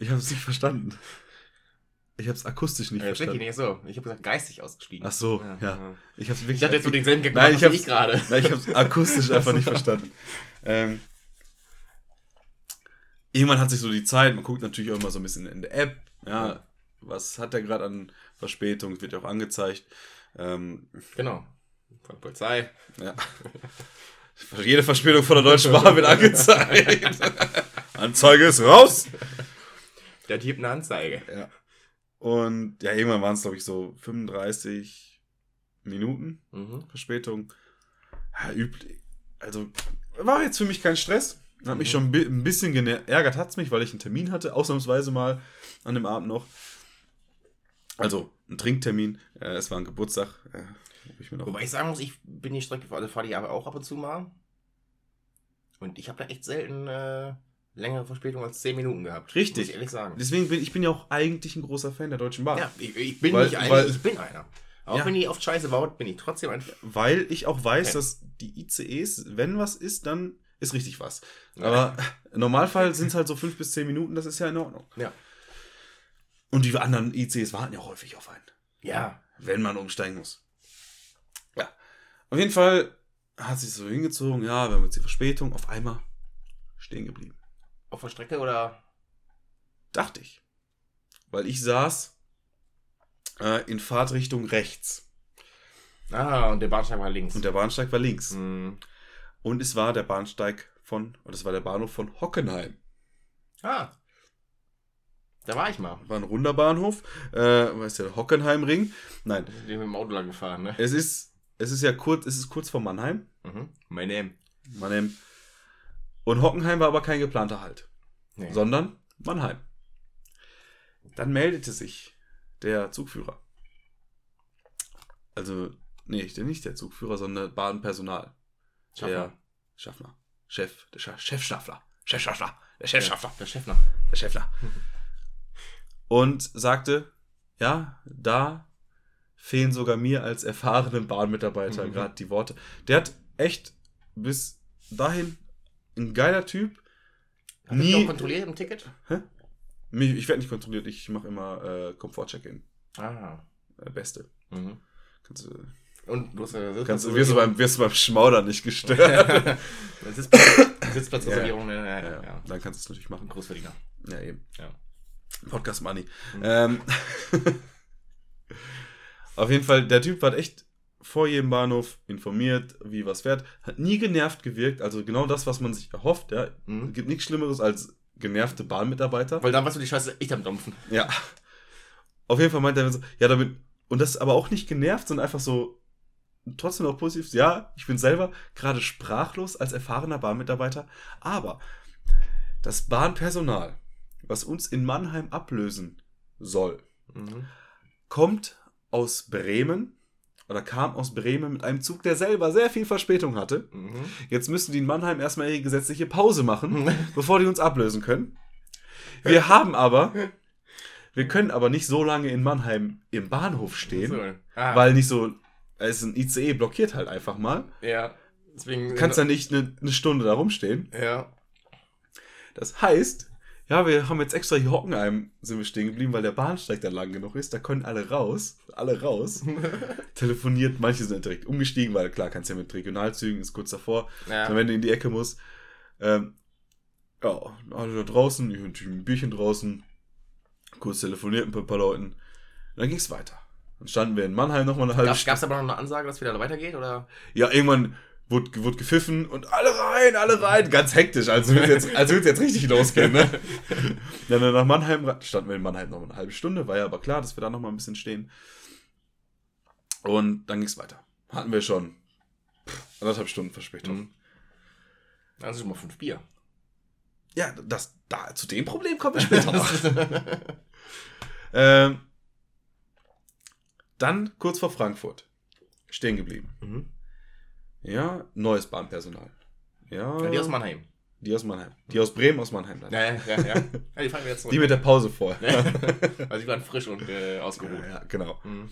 Ich habe es nicht verstanden. Ich habe es akustisch nicht Äh, verstanden. Nee, so. Ich habe gesagt, geistig ausgestiegen. Ach so, ja. Ich habe Ich hatte jetzt so denselben Gag Nein, gemacht, ich wie hab's- ich gerade. Nein, ich habe es akustisch einfach nicht verstanden. Ähm, irgendwann hat sich so die Zeit, man guckt natürlich auch immer so ein bisschen in der App, ja, was hat der gerade an Verspätung, wird ja auch angezeigt. Ähm, Genau. Von der Polizei. ja. Jede Verspätung von der Deutschen Bahn wird angezeigt. Anzeige ist raus. Der Typ eine Anzeige. Ja. Und ja, irgendwann waren es, glaube ich, so 35 Minuten Mhm. Verspätung. Ja, üblich. Also, war jetzt für mich kein Stress. Hat mich Mhm. schon ein bi- ein bisschen geärgert, hat es mich, weil ich einen Termin hatte, ausnahmsweise mal an dem Abend noch. Also, ein Trinktermin. Äh, es war ein Geburtstag. Äh, ich Wobei ich sagen muss, ich bin die Strecke, also fahre die aber auch ab und zu mal. Und ich habe da echt selten äh, längere Verspätung als 10 Minuten gehabt. Richtig. Muss ich ehrlich sagen. Deswegen bin ich bin ja auch eigentlich ein großer Fan der Deutschen Bahn. Ja, ich, ich bin Weil- nicht einer, ich bin einer. Auch Ja. wenn die oft scheiße baut, bin ich trotzdem ein. Weil ich auch weiß, Okay. dass die ICEs, wenn was ist, dann ist richtig was. Aber im Normalfall sind es halt so fünf bis zehn Minuten, das ist ja in Ordnung. Ja. Und die anderen ICs warten ja häufig auf einen, Ja. wenn man umsteigen muss. Ja. Auf jeden Fall hat sich so hingezogen, ja, wir haben jetzt die Verspätung, auf einmal stehen geblieben. Auf der Strecke oder. Dachte ich. Weil ich saß äh, in Fahrtrichtung rechts Ah, und der Bahnsteig war links. und der Bahnsteig war links. Mhm. Und es war der Bahnsteig von, und es war der Bahnhof von Hockenheim. Ah. Da war ich mal. War ein runder Bahnhof, äh, weißt du, der Hockenheimring. Nein, Da sind wir mit dem Auto lang gefahren, ne? es ist, es ist ja kurz, es ist kurz vor Mannheim. Mhm. Mein Name. Mannheim. Und Hockenheim war aber kein geplanter Halt, Nee. sondern Mannheim. Dann meldete sich der Zugführer. Also, nee, nicht der Zugführer, sondern Bahnpersonal. Schaffner. Der Schaffner. Chef, der Scha Chefschaffler. Chefschaffler. Der Chefschaffler. Der Chef noch. der Schäffler. Und sagte, ja, da fehlen sogar mir als erfahrenen Bahnmitarbeiter Mhm. gerade die Worte. Der hat echt bis dahin ein geiler Typ. Hast du Nie- auch kontrolliert im Ticket? Mich- Ich werde nicht kontrolliert, ich mache immer äh, Komfort-Check-In. Ah. Äh, Beste. Mhm. Kannst du Und du hast ja Kannst, wirst, du beim, wirst du beim Schmaudern nicht gestört. Sitzplatz, Sitzplatzreservierung, ja, ja, ja, ja. Dann kannst du es natürlich machen. Großverdiener. Ja, eben. Ja. Podcast Money. Ähm, auf jeden Fall, der Typ war echt vor jedem Bahnhof informiert, wie was fährt. Hat nie genervt gewirkt. Also genau das, was man sich erhofft. Ja. Mhm. Gibt nichts Schlimmeres als genervte Bahnmitarbeiter. Weil dann warst du die Scheiße echt am Dampfen. Ja. Auf jeden Fall meint er so, ja, damit, und das ist aber auch nicht genervt, sondern einfach so, trotzdem noch positiv. Ja, ich bin selber gerade sprachlos als erfahrener Bahnmitarbeiter, aber das Bahnpersonal, was uns in Mannheim ablösen soll, Mhm. kommt aus Bremen oder kam aus Bremen mit einem Zug, der selber sehr viel Verspätung hatte. Mhm. Jetzt müssen die in Mannheim erstmal ihre gesetzliche Pause machen, bevor die uns ablösen können. Wir haben aber, wir können aber nicht so lange in Mannheim im Bahnhof stehen, So. Ah, weil nicht so, es ist ein ICE blockiert halt einfach mal. ja. Deswegen. Du kannst ja nicht eine, eine Stunde da rumstehen. Ja. Das heißt, ja, wir haben jetzt extra hier Hockenheim sind wir stehen geblieben, weil der Bahnsteig da lang genug ist. Da können alle raus, alle raus. Telefoniert, manche sind direkt umgestiegen, weil klar, kannst ja mit Regionalzügen, ist kurz davor. ja. Wenn du in die Ecke musst. Ähm, ja, alle da draußen, ich natürlich ein Bierchen draußen, kurz telefoniert mit ein paar Leuten. Dann ging's weiter. Dann standen wir in Mannheim nochmal eine halbe Gab Stunde. es aber noch eine Ansage, dass wieder weitergeht? Oder? Ja, irgendwann wurde, wurde gepfiffen und alle rein, alle rein. Ganz hektisch, als würde es jetzt, als es jetzt richtig losgehen. Ne? Dann nach Mannheim standen wir in Mannheim noch eine halbe Stunde, war ja aber klar, dass wir da noch mal ein bisschen stehen. Und dann ging's weiter. Hatten wir schon anderthalb Stunden Verspätung. Mhm. Also schon mal fünf Bier. Ja, das, da, zu dem Problem kommen wir später noch. ähm, dann kurz vor Frankfurt. Stehen geblieben. mhm. Ja, neues Bahnpersonal. Ja, Ja, die aus Mannheim. Die aus Mannheim. Die aus Bremen, aus Mannheim. Dann. Ja, ja, ja. ja. ja die fangen wir jetzt zurück. Die mit der Pause vorher. Ja. Also die waren frisch und äh, ausgeruht. Ja, genau. Mhm.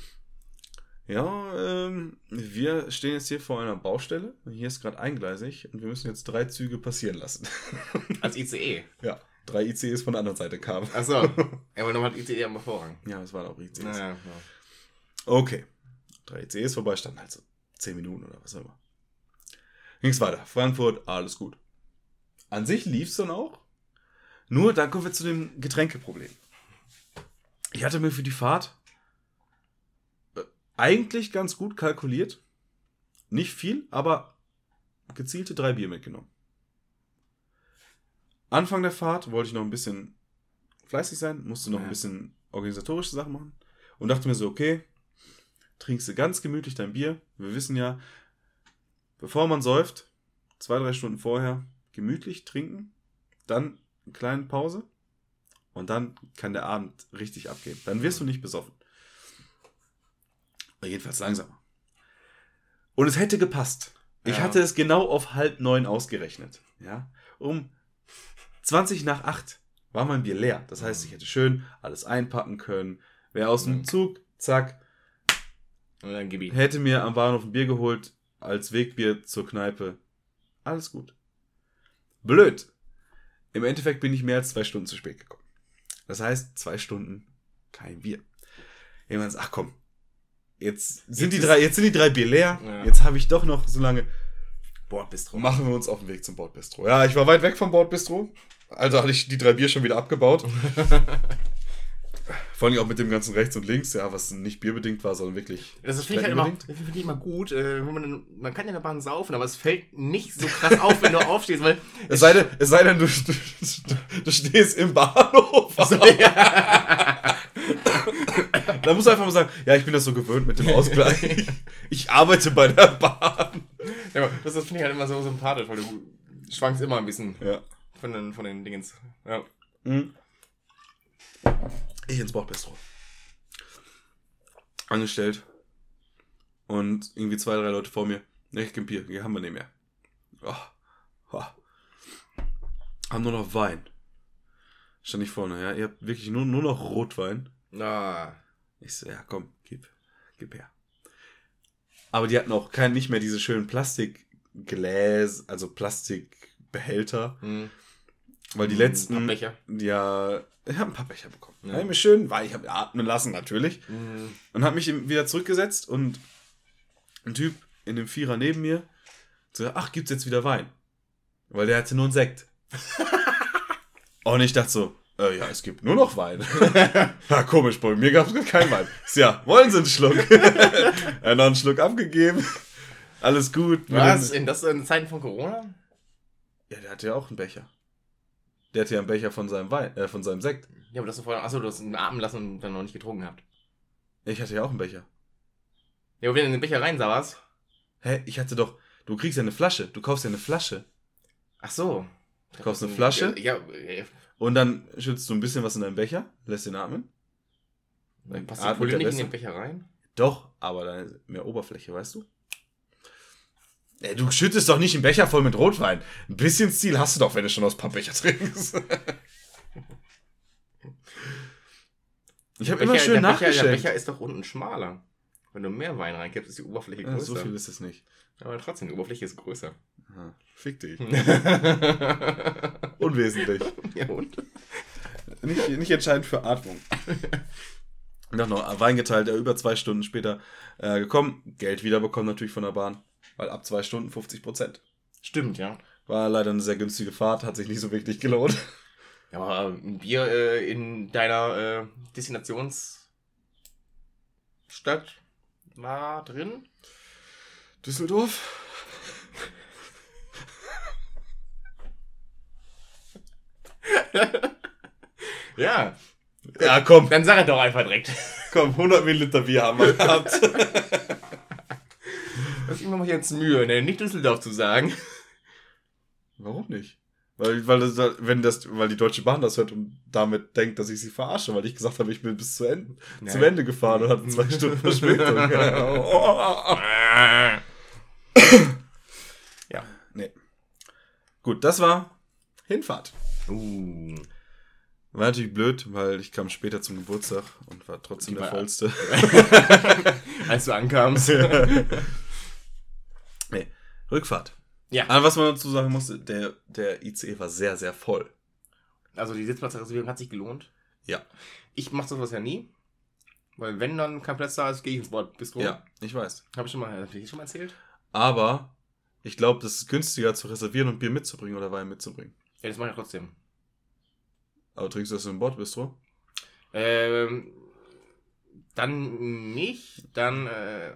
Ja, ähm, wir stehen jetzt hier vor einer Baustelle. Hier ist gerade eingleisig und wir müssen jetzt drei Züge passieren lassen. Als ICE. ja, drei ICEs von der anderen Seite kamen. Achso. Ja, aber nochmal ICE am Vorrang. Ja, es waren auch ICEs. Naja, ja. Okay. Drei ICEs vorbei, standen halt so zehn Minuten oder was auch immer. Ging's weiter. Frankfurt, alles gut. An sich lief's dann auch. Nur, dann kommen wir zu dem Getränkeproblem. Ich hatte mir für die Fahrt äh, eigentlich ganz gut kalkuliert. Nicht viel, aber gezielte drei Bier mitgenommen. Anfang der Fahrt wollte ich noch ein bisschen fleißig sein, musste noch ein Ja. bisschen organisatorische Sachen machen und dachte mir so, okay, trinkst du ganz gemütlich dein Bier. Wir wissen ja, bevor man säuft, zwei, drei Stunden vorher gemütlich trinken, dann eine kleine Pause und dann kann der Abend richtig abgehen. Dann wirst du nicht besoffen. Jedenfalls langsamer. Und es hätte gepasst. Ich Ja. hatte es genau auf halb neun ausgerechnet. Ja, um 20 nach acht war mein Bier leer. Das heißt, ich hätte schön alles einpacken können. Wäre aus dem Mhm. Zug, zack, hätte mir am Bahnhof ein Bier geholt als Wegbier zur Kneipe. Alles gut. Blöd. Im Endeffekt bin ich mehr als zwei Stunden zu spät gekommen. Das heißt, zwei Stunden kein Bier. Jemand sagt, ach komm, jetzt sind, die drei, jetzt sind die drei Bier leer. Ja. Jetzt habe ich doch noch so lange. Bordbistro. Machen wir uns auf den Weg zum Bordbistro. Ja, ich war weit weg vom Bordbistro. Also hatte ich die drei Bier schon wieder abgebaut. Vor allem auch mit dem ganzen rechts und links, ja, was nicht bierbedingt war, sondern wirklich. Das finde ich halt immer, das finde ich immer gut. Äh, man, man kann ja in der Bahn saufen, aber es fällt nicht so krass auf, wenn du aufstehst, weil Es sei denn, es sei denn du, du, du stehst im Bahnhof. Da musst du einfach mal sagen, ja, ich bin das so gewöhnt mit dem Ausgleich. Ich arbeite bei der Bahn. Ja, das, das finde ich halt immer so sympathisch, weil du schwankst immer ein bisschen Ja. von den, von den Dingens. Ja. Mhm. Ich ins Bordbistro. Angestellt. Und irgendwie zwei, drei Leute vor mir. Ne, ich kein Bier, hier haben wir nicht mehr. Oh. Oh. Haben nur noch Wein. Stand ich vorne, ja. Ihr habt wirklich nur, nur noch Rotwein. Ah. Ich so, ja, komm, gib, gib her. Aber die hatten auch kein, nicht mehr diese schönen Plastikgläser, also Plastikbehälter, Hm. weil die letzten, Pappbecher. ja, ich habe ein paar Becher bekommen. Ja. Ja. mir schön, weil ich habe atmen lassen natürlich Hm. und habe mich wieder zurückgesetzt und ein Typ in dem Vierer neben mir, so, ach, gibt's jetzt wieder Wein? Weil der hatte nur einen Sekt. Und ich dachte so, äh, ja, es gibt nur noch Wein. ja, komisch, bei mir gab es keinen Wein. Ich so, Ja, wollen Sie einen Schluck? er hat noch einen Schluck abgegeben. Alles gut. Was? dem- In, das in Zeiten von Corona? Ja, der hatte ja auch einen Becher. Der hatte ja einen Becher von seinem Wein, äh, von seinem Sekt. Ja, aber das vorher. Achso, du hast ihn atmen lassen und dann noch nicht getrunken habt. Ich hatte ja auch einen Becher. Ja, aber wenn du in den Becher rein saß. Hä, ich hatte doch, du kriegst ja eine Flasche, du kaufst ja eine Flasche. Ach so. Du kaufst eine Flasche Ja, ja und dann schützt du ein bisschen was in deinen Becher, lässt ihn atmen. dann passt die der nicht in den Becher rein. Doch, aber dann ist mehr Oberfläche, weißt du? Ey, du schüttest doch nicht einen Becher voll mit Rotwein. Ein bisschen Stil hast du doch, wenn du schon aus Pappbecher trinkst. ich habe immer Becher- schön der Becher, der nachgeschenkt. Becher ist doch unten schmaler. Wenn du mehr Wein reinkippst, ist die Oberfläche Ja, größer. so viel ist es nicht. Aber trotzdem, die Oberfläche ist größer. Aha, fick dich. ja, Unwesentlich. und? Nicht, nicht entscheidend für Atmung. Noch noch Wein geteilt, er über zwei Stunden später äh, gekommen. Geld wiederbekommen natürlich von der Bahn. Weil ab zwei Stunden 50 Prozent. Stimmt, ja. War leider eine sehr günstige Fahrt, hat sich nicht so wirklich gelohnt. Ja, aber ein Bier äh, in deiner äh, Destinationsstadt war drin? Düsseldorf? Ja. Ja, komm, Dann sag er doch einfach direkt. komm, 100 Milliliter Bier haben wir gehabt. Das ist mir jetzt Mühe, ne? Nicht Düsseldorf zu sagen. Warum nicht? Weil, weil, das, wenn das, weil die Deutsche Bahn das hört und damit denkt, dass ich sie verarsche, weil ich gesagt habe, ich bin bis zu Ende, zum Ende gefahren und hatte zwei Stunden Verspätung. Ja. Nee. Gut, das war Hinfahrt. Uh. War natürlich blöd, weil ich kam später zum Geburtstag und war trotzdem Die der war- vollste. Als du ankamst. Rückfahrt. Ja. Aber was man dazu sagen musste, der, der ICE war sehr, sehr voll. Also die Sitzplatzreservierung hat sich gelohnt. Ja. Ich mach sowas ja nie. Weil wenn dann kein Platz da ist, gehe ich ins Bord Bistro. Ja, ich weiß. Habe ich schon mal, hab ich schon mal erzählt? Aber ich glaube, das ist günstiger zu reservieren und Bier mitzubringen oder Wein mitzubringen. Ja, das mache ich trotzdem. Aber trinkst du das im Bordbistro? Ähm, dann nicht, dann, äh,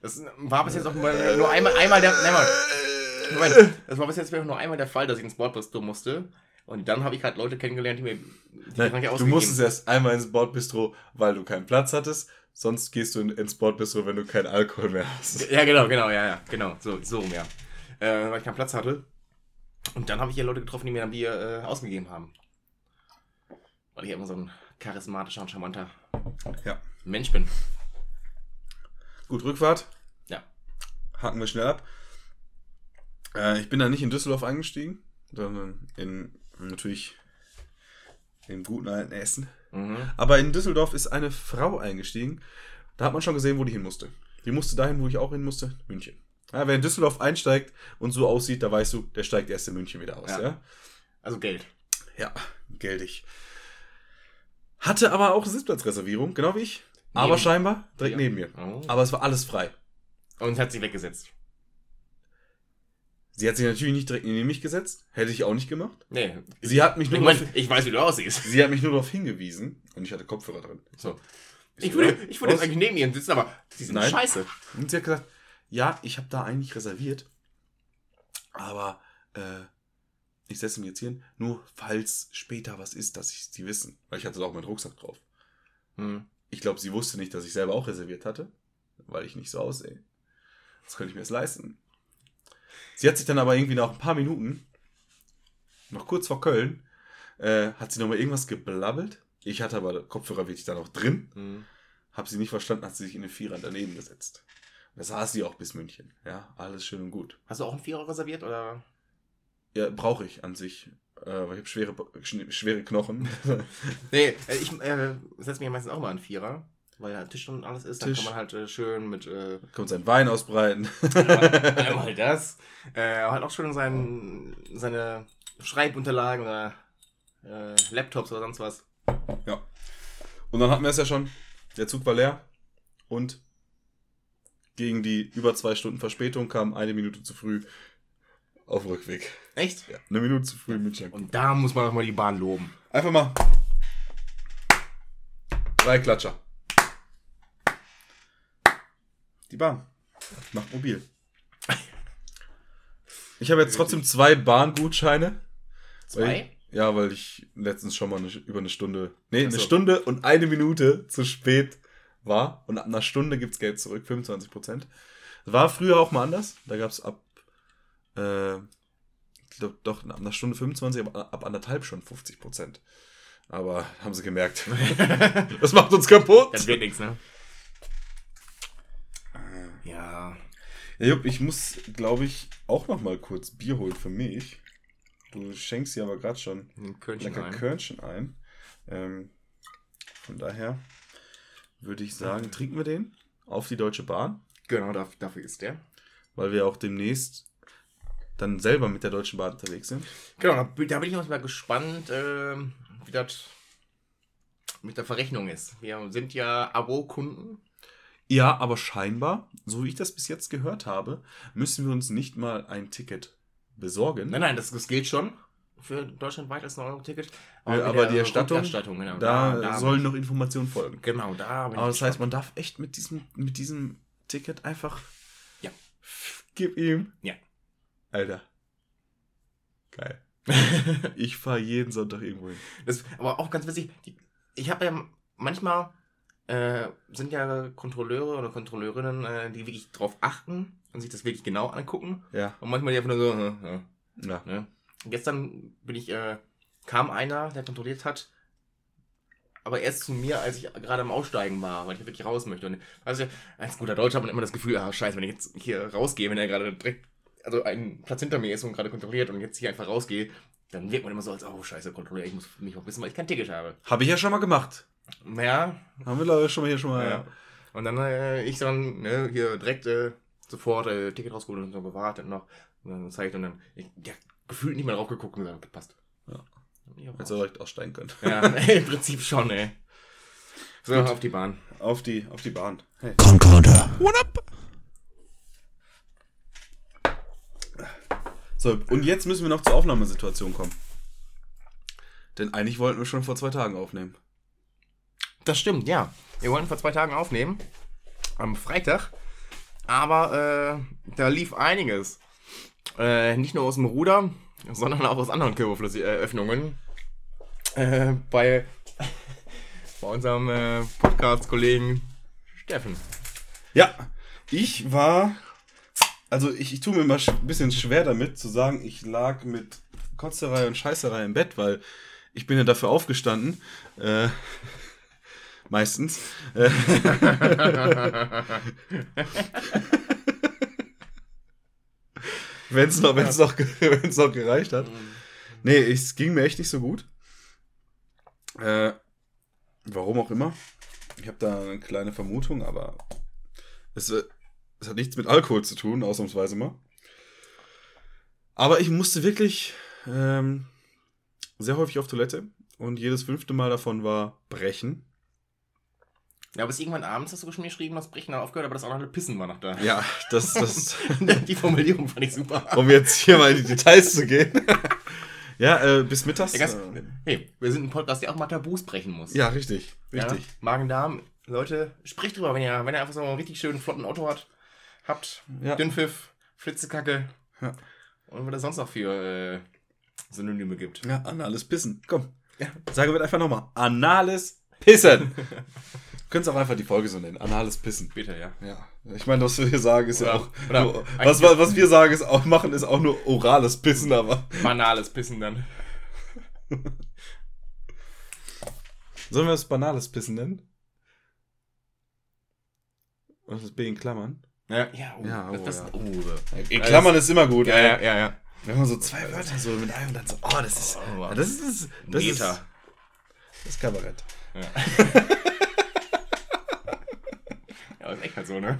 das war bis jetzt auch nur einmal, einmal der, nein, Moment, das war bis jetzt nur einmal der Fall, dass ich ins Bordbistro musste. Und dann habe ich halt Leute kennengelernt, die mir die Nein, du musstest erst einmal ins Bordbistro, weil du keinen Platz hattest. Sonst gehst du in, ins Bordbistro, wenn du keinen Alkohol mehr hast. Ja, genau, genau, ja, ja, genau, so, so ja. Äh, weil ich keinen Platz hatte. Und dann habe ich hier Leute getroffen, die mir ein Bier äh, ausgegeben haben. Weil ich immer so ein charismatischer und charmanter Ja. Mensch bin. Gut, Rückfahrt. Ja. Haken wir schnell ab. Äh, ich bin da nicht in Düsseldorf eingestiegen, sondern in natürlich im guten alten Essen. Mhm. Aber in Düsseldorf ist eine Frau eingestiegen. Da hat man schon gesehen, wo die hin musste. Die musste dahin, wo ich auch hin musste, München. Ja, wer in Düsseldorf einsteigt und so aussieht, da weißt du, der steigt erst in München wieder aus. Ja. Ja, Also Geld. ja geldig. Hatte aber auch Sitzplatzreservierung, genau wie ich. Aber Neben- scheinbar direkt Ja. neben mir. Oh. Aber es war alles frei. Und hat sie weggesetzt. Sie hat sich natürlich nicht direkt neben mich gesetzt. Hätte ich auch nicht gemacht. Nee. Sie hat mich Ich, nur, mein, darauf, ich weiß, wie du aussiehst. sie hat mich nur darauf hingewiesen. Und ich hatte Kopfhörer drin. So. Ich würde, ich würde jetzt eigentlich neben ihr sitzen, aber sie sind Nein. scheiße. Und sie hat gesagt, ja, ich habe da eigentlich reserviert. Aber äh, ich setze mich jetzt hier hin, nur falls später was ist, dass ich sie wissen. Weil ich hatte auch meinen Rucksack drauf. Hm. Ich glaube, sie wusste nicht, dass ich selber auch reserviert hatte, weil ich nicht so aussehe. Das könnte ich mir jetzt leisten. Sie hat sich dann aber irgendwie nach ein paar Minuten, noch kurz vor Köln, äh, hat sie nochmal irgendwas geblabbelt. Ich hatte aber Kopfhörer wirklich da noch drin. Hm. Hab sie nicht verstanden, hat sie sich in den Vierer daneben gesetzt. Da saß sie auch bis München. Ja, alles schön und gut. Hast du auch einen Vierer reserviert oder? Ja, brauche ich an sich. Äh, weil ich habe schwere, schwere Knochen. Nee, äh, ich äh, setze mir meistens auch mal einen Vierer, weil ja Tisch und alles ist. Dann Tisch. kann man halt äh, schön mit äh, Kommt sein Wein ausbreiten. einmal, einmal das. Äh, halt auch schön sein, seine Schreibunterlagen oder äh, Laptops oder sonst was. ja. Und dann hatten wir es ja schon. Der Zug war leer. Und gegen die über zwei Stunden Verspätung, kam eine Minute zu früh auf dem Rückweg. Echt? Ja, eine Minute zu früh in München. Und da muss man auch mal die Bahn loben. Einfach mal. Drei Klatscher. Die Bahn. Macht mobil. Ich habe jetzt trotzdem zwei Bahngutscheine. Zwei? Weil, ja, weil ich letztens schon mal eine, über eine Stunde, nee, Ach eine. Stunde und eine Minute zu spät war. Und ab einer Stunde gibt's Geld zurück, 25 Prozent. War früher auch mal anders. Da gab's ab, äh, ich glaube doch, ab einer Stunde 25, aber ab anderthalb schon 50 Prozent. Aber haben sie gemerkt. das macht uns kaputt. Das wird nichts, ne? Ja. Ja, Jupp, ich muss, glaube ich, auch noch mal kurz Bier holen für mich. Du schenkst ja aber gerade schon Ein Körnchen lecker rein. Körnchen ein. Ähm, von daher würde ich sagen, trinken wir den auf die Deutsche Bahn, Genau, dafür ist der. weil wir auch demnächst dann selber mit der Deutschen Bahn unterwegs sind. Genau, da, bin- da ich auch mal gespannt, ähm, wie das mit der Verrechnung ist. Wir sind ja Abo-Kunden. Ja, aber scheinbar, so wie ich das bis jetzt gehört habe, müssen wir uns nicht mal ein Ticket besorgen. Nein, nein, das, das gilt schon für deutschlandweit als 9-Euro-Ticket. Ja, mit aber der die Erstattung, Rückerstattung, genau. Da, sollen noch Informationen folgen. Genau, da. Aber das heißt, man darf echt mit diesem, mit diesem Ticket einfach. Ja. Gib ihm. Ja. Alter. Geil. Ich fahre jeden Sonntag irgendwo hin. Das, aber auch ganz witzig, die, ich habe ja manchmal äh, sind ja Kontrolleure oder Kontrolleurinnen, äh, die wirklich drauf achten und sich das wirklich genau angucken. Ja. Und manchmal die einfach nur so, äh, äh, Ja. ne? Gestern bin ich, äh, kam einer, der kontrolliert hat, aber erst zu mir, als ich gerade am Aussteigen war, weil ich wirklich raus möchte. Und also als guter Deutscher hat man immer das Gefühl, ah scheiße, wenn ich jetzt hier rausgehe, wenn er gerade direkt, also ein Platz hinter mir ist und gerade kontrolliert und jetzt hier einfach rausgehe, dann wirkt man immer so als, oh scheiße, Kontrolleur, ich muss mich auch wissen, weil ich kein Ticket habe. Habe ich ja schon mal gemacht. Ja, Haben wir leider schon mal hier schon mal. ja. Und dann äh, ich dann ne, hier direkt äh, sofort äh, Ticket rausgeholt und so gewartet noch. Und dann zeigt und dann ich, ja, gefühlt nicht mehr drauf geguckt und gesagt, passt. Ja. Ja, Hättest du direkt aussteigen können. ja, im Prinzip schon, ey. So, Gut. auf die Bahn. Auf die, auf die Bahn. Hey. Concorder. What up? So, und jetzt müssen wir noch zur Aufnahmesituation kommen. Denn eigentlich wollten wir schon vor zwei Tagen aufnehmen. Das stimmt, ja. Wir wollten vor zwei Tagen aufnehmen. Am Freitag. Aber äh, da lief einiges. Äh, nicht nur aus dem Ruder, sondern auch aus anderen Körperflüssigöffnungen. Äh, bei, bei unserem äh, Podcast-Kollegen Steffen. Ja, ich war. Also, ich, ich tue mir immer ein bisschen schwer damit zu sagen, ich lag mit Kotzerei und Scheißerei im Bett, weil ich bin ja dafür aufgestanden. Äh, meistens. Äh, Wenn es noch, wenn's noch, wenn's noch gereicht hat. Nee, es ging mir echt nicht so gut. Äh, warum auch immer. Ich habe da eine kleine Vermutung, aber es, äh, es hat nichts mit Alkohol zu tun, ausnahmsweise mal. Aber ich musste wirklich ähm, sehr häufig auf Toilette und jedes fünfte Mal davon war Brechen. Ja, bis irgendwann abends hast du schon geschrieben, das Brechen hat aufgehört, aber das andere Pissen war noch da. Ja, das, das, Die Formulierung fand ich super. um jetzt hier mal in die Details zu gehen. ja, äh, bis mittags. Ja, ganz, äh, hey, wir sind ein Podcast, der auch mal Tabus brechen muss. ja, richtig, Ja, richtig. Magen-Darm, Leute, sprecht drüber, wenn ihr, wenn ihr einfach so einen richtig schönen, flotten Auto hat, habt. Ja. Dünnpfiff, Flitzekacke. Ja. Und was es sonst noch für äh, Synonyme gibt. Ja, anales Pissen. Komm. Ja. Sagen wir einfach nochmal. Anales Pissen. Du könntest auch einfach die Folge so nennen. Anales Pissen. Bitte, ja. Ja. Ich meine, was wir hier sagen, ist ja Oder- auch. oder nur, was, was was wir sagen, ist auch machen, ist auch nur orales Pissen, aber. Banales Pissen dann. Sollen wir das banales Pissen nennen? Und das B in Klammern? Ja, ja, oh, Ja, das, oh, das, ja. oh, In Klammern ist immer gut. ja, ja, ja, ja. Wenn man so zwei Wörter so mit einem und dann so, oh, das ist. Oh, ja, das ist. Das ist, das ist, das ist Kabarett. Ja. ja, ist echt halt so, ne?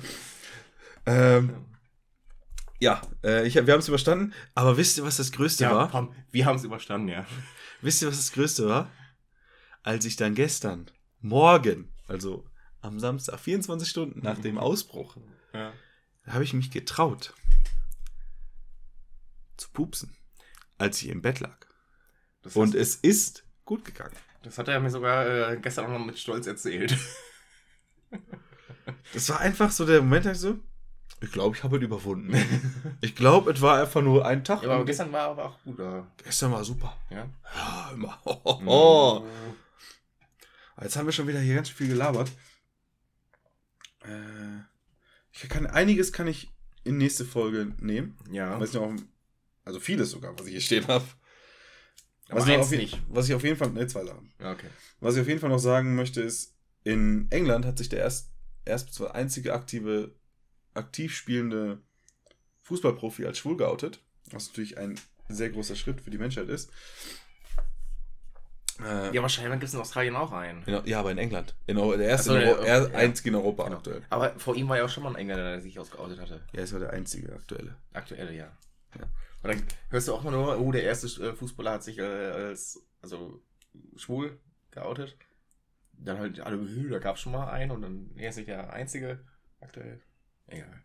Ähm, ja, äh, ich, wir haben es überstanden. Aber wisst ihr, was das Größte Ja, war? komm, wir haben es überstanden, ja. Wisst ihr, was das Größte war? Als ich dann gestern, morgen, also am Samstag, 24 Stunden nach dem Ausbruch, ja. Da habe ich mich getraut zu pupsen, als ich im Bett lag. Das, Und es ist gut gegangen. das hat er mir sogar äh, gestern auch noch mit Stolz erzählt. Das war einfach so der Moment, da ich so, ich glaube, ich habe es überwunden. ich glaube, es war einfach nur ein Tag. Ja, aber gestern war aber auch gut, oder? gestern war super. Ja. Ja, immer. Oh. Mhm. Jetzt haben wir schon wieder hier ganz viel gelabert. Äh, ich kann, einiges kann ich in nächste Folge nehmen. Ja. Weiß nicht, auch, also vieles sogar, was ich hier stehen habe. Was, ich auf nicht. was ich auf jeden Fall, ne, zwei Sachen. Ja, okay. Was ich auf jeden Fall noch sagen möchte, ist, in England hat sich der erst, erst einzige aktive, aktiv spielende Fußballprofi als schwul geoutet. Was natürlich ein sehr großer Schritt für die Menschheit ist. Äh, Ja, wahrscheinlich gibt es in Australien auch einen. in, ja, aber in England. In, der erste, so, in der- Euro, er, ja. einzige in Europa Genau. aktuell. Aber vor ihm war ja auch schon mal ein Engländer, der sich ausgeoutet hatte. Ja, ist ja der einzige aktuelle. Aktuelle, ja. Ja. Und dann hörst du auch immer nur, oh, der erste äh, Fußballer hat sich äh, als, also, schwul geoutet. Dann halt alle, "Hü, da gab es schon mal einen und dann er ist nicht der einzige aktuell. Egal.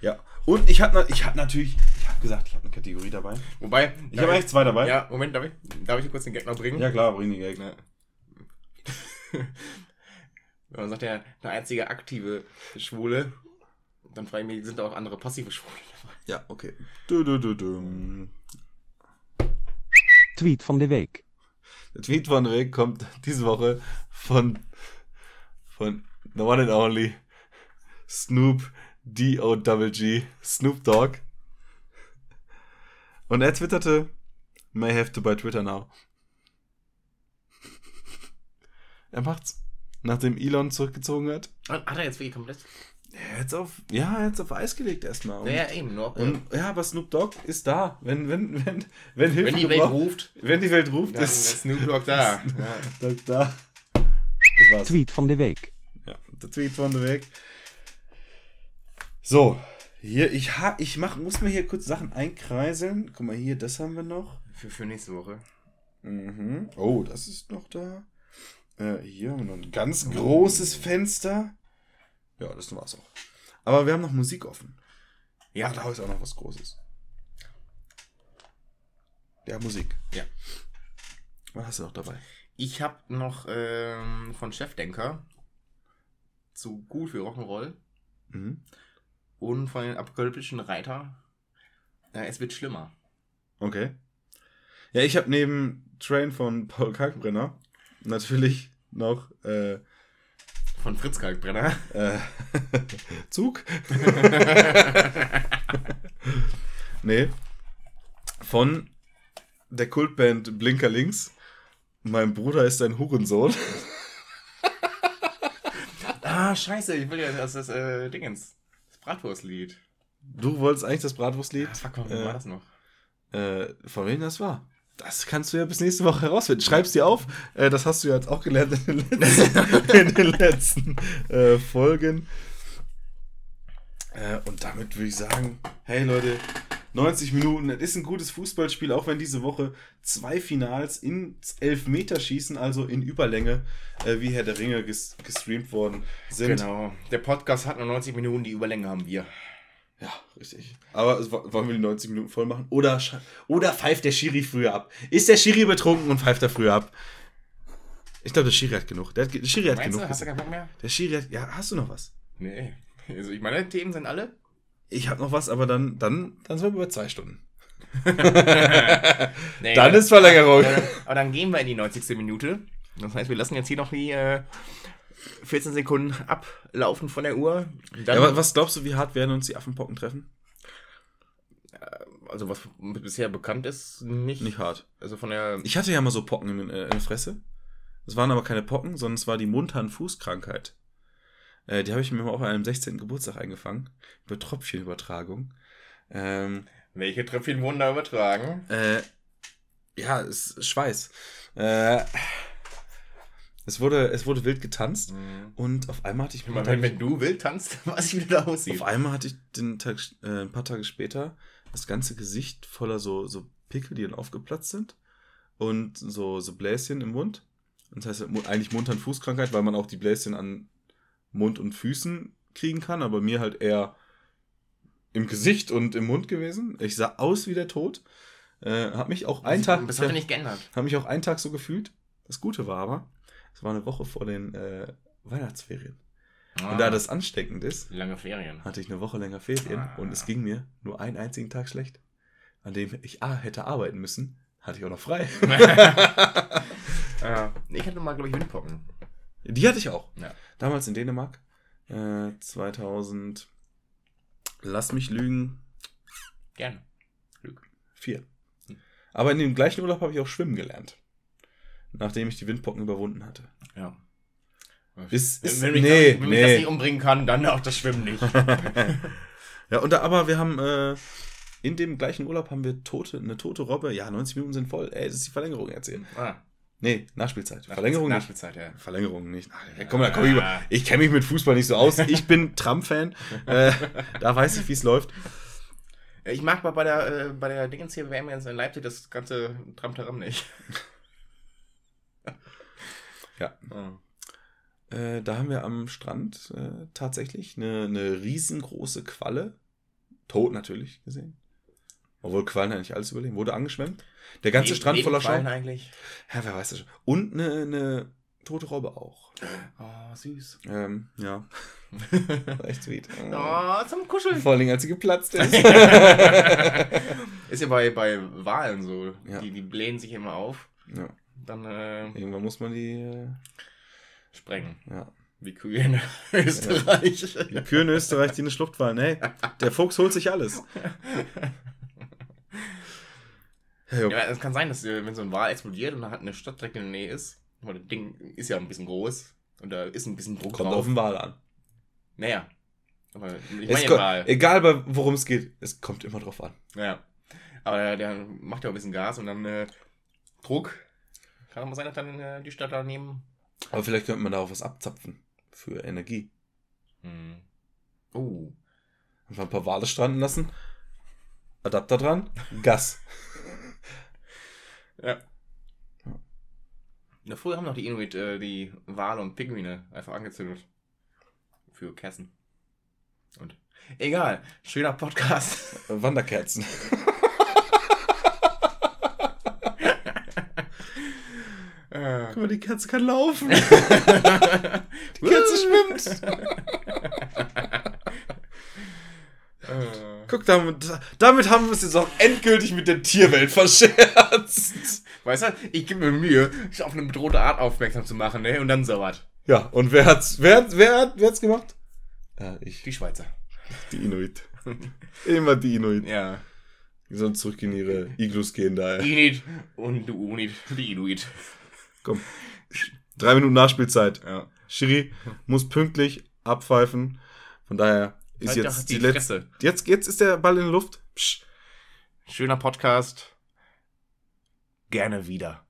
Ja. Und ich hatte ich hab natürlich, ich habe gesagt, ich habe eine Kategorie dabei. Wobei, Ich habe eigentlich zwei dabei. Ja, Moment, darf ich, darf ich dir kurz den Gag noch bringen? Ja, klar, bring die Gag. Ne. Wenn man sagt, der, der einzige aktive Schwule, dann frage ich mich, sind da auch andere passive Schwule dabei? Ja, okay. Du, du, du, du. Tweet van de week. Der Tweet von Weg kommt diese Woche von, von the one and only Snoop D-O-G-G, Snoop Dogg. Und er twitterte, may have to buy Twitter now. Er macht's. Nachdem Elon zurückgezogen hat. Hat er jetzt wirklich komplett? Er hat's auf, ja, er hat's auf Eis gelegt erstmal. Und, Ja, eben, nur. und, ja, aber Snoop Dogg ist da. Wenn, wenn, wenn, wenn Hilfe wenn die Welt ruft, wenn die Welt ruft, ist Snoop Dogg da. ja. da. da. Das war's. Tweet van de week. Ja, der Tweet von der Weg. So, hier, ich, ha, ich mach, muss mir hier kurz Sachen einkreiseln. Guck mal hier, das haben wir noch. Für, für nächste Woche. Mhm. Oh, das ist noch da. Äh, hier haben wir noch ein ganz großes Fenster. Ja, das war's auch. Aber wir haben noch Musik offen. Ja, da ist auch noch was Großes. Ja, Musik. Ja. Was hast du noch dabei? Ich habe noch ähm, von Chefdenker zu gut für Rock'n'Roll Mhm. Und von den apokalyptischen Reiter. Äh, es wird schlimmer. Okay. Ja, ich habe neben Train von Paul Kalkbrenner natürlich noch äh, Von Fritz Kalkbrenner. äh, Zug. nee. Von der Kultband Blinker Links. Mein Bruder ist ein Hurensohn. ah, scheiße, ich will ja das, das äh, Dingens. Das Bratwurstlied. Du wolltest eigentlich das Bratwurstlied. Ah, fuck, wie äh, war das noch? Äh, von wem das war? Das kannst du ja bis nächste Woche herausfinden. Schreib's dir auf. Äh, das hast du ja jetzt auch gelernt in den letzten, in den letzten äh, Folgen. Äh, und damit würde ich sagen, hey Leute, 90 Minuten, das ist ein gutes Fußballspiel, auch wenn diese Woche zwei Finals ins Elfmeterschießen, also in Überlänge, äh, wie Herr der Ringe ges gestreamt worden sind. Genau. Der Podcast hat nur 90 Minuten, die Überlänge haben wir. Ja, richtig. Aber wollen wir die 90 Minuten voll machen? Oder, oder pfeift der Schiri früher ab? Ist der Schiri betrunken und pfeift er früher ab? Ich glaube, der Schiri hat genug. Der, hat, der Schiri hat Meinst genug. du, hast du keinen Bock mehr? Der Schiri hat. Ja, hast du noch was? Nee. Also ich meine Themen sind alle. Ich habe noch was, aber dann, dann, dann sind wir bei zwei Stunden. Nee, Dann ist Verlängerung. aber, dann, aber dann gehen wir in die 90. Minute. Das heißt, wir lassen jetzt hier noch die äh, 14 Sekunden ablaufen von der Uhr. Dann, Ja, aber was glaubst du, wie hart werden uns die Affenpocken treffen? also was bisher bekannt ist, nicht. Nicht hart. Also von der. Ich hatte ja mal so Pocken in, äh, in der Fresse. Das waren aber keine Pocken, sondern es war die Mund-Hand-Fuß-Krankheit. Äh, die habe ich mir mal auf einem 16. Geburtstag eingefangen. Über Tröpfchenübertragung. Ähm, Welche Tröpfchen wurden da übertragen? Äh, ja, es ist Schweiß. Äh, es, wurde, es wurde wild getanzt und auf einmal hatte ich, Immer wenn, wenn du wild tanzt, weiß ich, wie du da aussieht. auf einmal hatte ich den Tag, äh, ein paar Tage später das ganze Gesicht voller so, so Pickel, die dann aufgeplatzt sind und so, so Bläschen im Mund. Und das heißt eigentlich Mund-Hand-Fuß-Krankheit, weil man auch die Bläschen an Mund und Füßen kriegen kann, aber mir halt eher im Gesicht und im Mund gewesen. Ich sah aus wie der Tod. Äh, hab mich auch einen Tag, Bis heute nicht geändert. hab mich auch einen Tag so gefühlt. Das Gute war aber, es war eine Woche vor den äh, Weihnachtsferien. Ah, Und da das ansteckend ist, lange Ferien. hatte ich eine Woche länger Ferien Ah. und es ging mir nur einen einzigen Tag schlecht. An dem ich A, hätte arbeiten müssen, hatte ich auch noch frei. Ja. Ich hatte mal, glaube ich, Windpocken. Die hatte ich auch. Ja. Damals in Dänemark. Äh, 2000. Lass mich lügen. Gerne. Glück. Vier. Aber in dem gleichen Urlaub habe ich auch schwimmen gelernt. Nachdem ich die Windpocken überwunden hatte. Ja. Ist, Wenn, ist, wenn, mich, nee, das, wenn mich das nee. nicht umbringen kann, dann auch das Schwimmen nicht. Ja, und da, aber wir haben äh, in dem gleichen Urlaub haben wir tote, eine tote Robbe. Ja, 90 Minuten sind voll. Ey, das ist die Verlängerung erzählen. ah, Nee, Nachspielzeit. Verlängerung nicht. Nachspielzeit, ja. Verlängerung nicht. Ach, ja, komm, da komm ich über. Ich kenne mich mit Fußball nicht so aus. Ich bin Trump-Fan. äh, da weiß ich, wie es läuft. Ich mag bei bei der, äh, bei der Dingens hier WM in Leipzig das ganze Tramtaram nicht. Ja. Ah. Äh, da haben wir am Strand äh, tatsächlich eine, eine riesengroße Qualle, tot natürlich, gesehen. Obwohl Quallen ja nicht alles überleben. Wurde angeschwemmt. Der ganze Strand leben voller Quallen Schaum. eigentlich. Ja, wer weiß das schon. Und eine, eine tote Robbe auch. Oh, süß. Ähm, ja. Echt sweet. Oh, zum Kuscheln. Vor Dingen, als sie geplatzt ist. Ist ja bei, bei Wahlen so. Ja. Die, die blähen sich immer auf. ja. Dann äh, Irgendwann muss man die, äh, sprengen. ja. Wie Kühe in Österreich. Die Kühe in Österreich, die eine Schlucht fallen. Hey, der Fuchs holt sich alles. Ja, es kann sein, dass äh, wenn so ein Wal explodiert und da hat eine Stadt direkt in der Nähe ist, weil das Ding ist ja ein bisschen groß und da ist ein bisschen Druck kommt drauf. auf den Wal an. Naja. Aber ich meine ja egal, worum es geht, es kommt immer drauf an. Ja. Aber der, der macht ja auch ein bisschen Gas und dann äh, Druck. Kann auch mal sein, dass dann äh, die Stadt daneben. Aber vielleicht könnte man da auch was abzapfen für Energie. Hm. Oh. Einfach ein paar Wale stranden lassen. Adapter dran, Gas. Ja. Na, früher haben noch die Inuit äh, die Wale und Pinguine einfach angezündet. Für Kerzen. Und. Egal. Schöner Podcast. Äh, Wanderkerzen. Äh. Guck mal, die Kerze kann laufen. Die Kerze schwimmt. Äh. Guck, damit, damit haben wir es jetzt auch endgültig mit der Tierwelt verscherzt. Weißt du, ich gebe mir Mühe, dich auf eine bedrohte Art aufmerksam zu machen, ne? Und dann so was. Ja, und wer hat's, wer, wer, hat, wer hat's gemacht? Ja, ich. Die Schweizer. Die Inuit. Immer die Inuit. Ja. Die sollen zurück in ihre Iglus gehen da. ey. Inuit und du Unit. Die Inuit. Komm. Drei Minuten Nachspielzeit. Ja. Schiri muss pünktlich abpfeifen. Von daher ist Halt jetzt die die letzte. Jetzt, jetzt ist der Ball in der Luft. Psch. Schöner Podcast. Gerne wieder.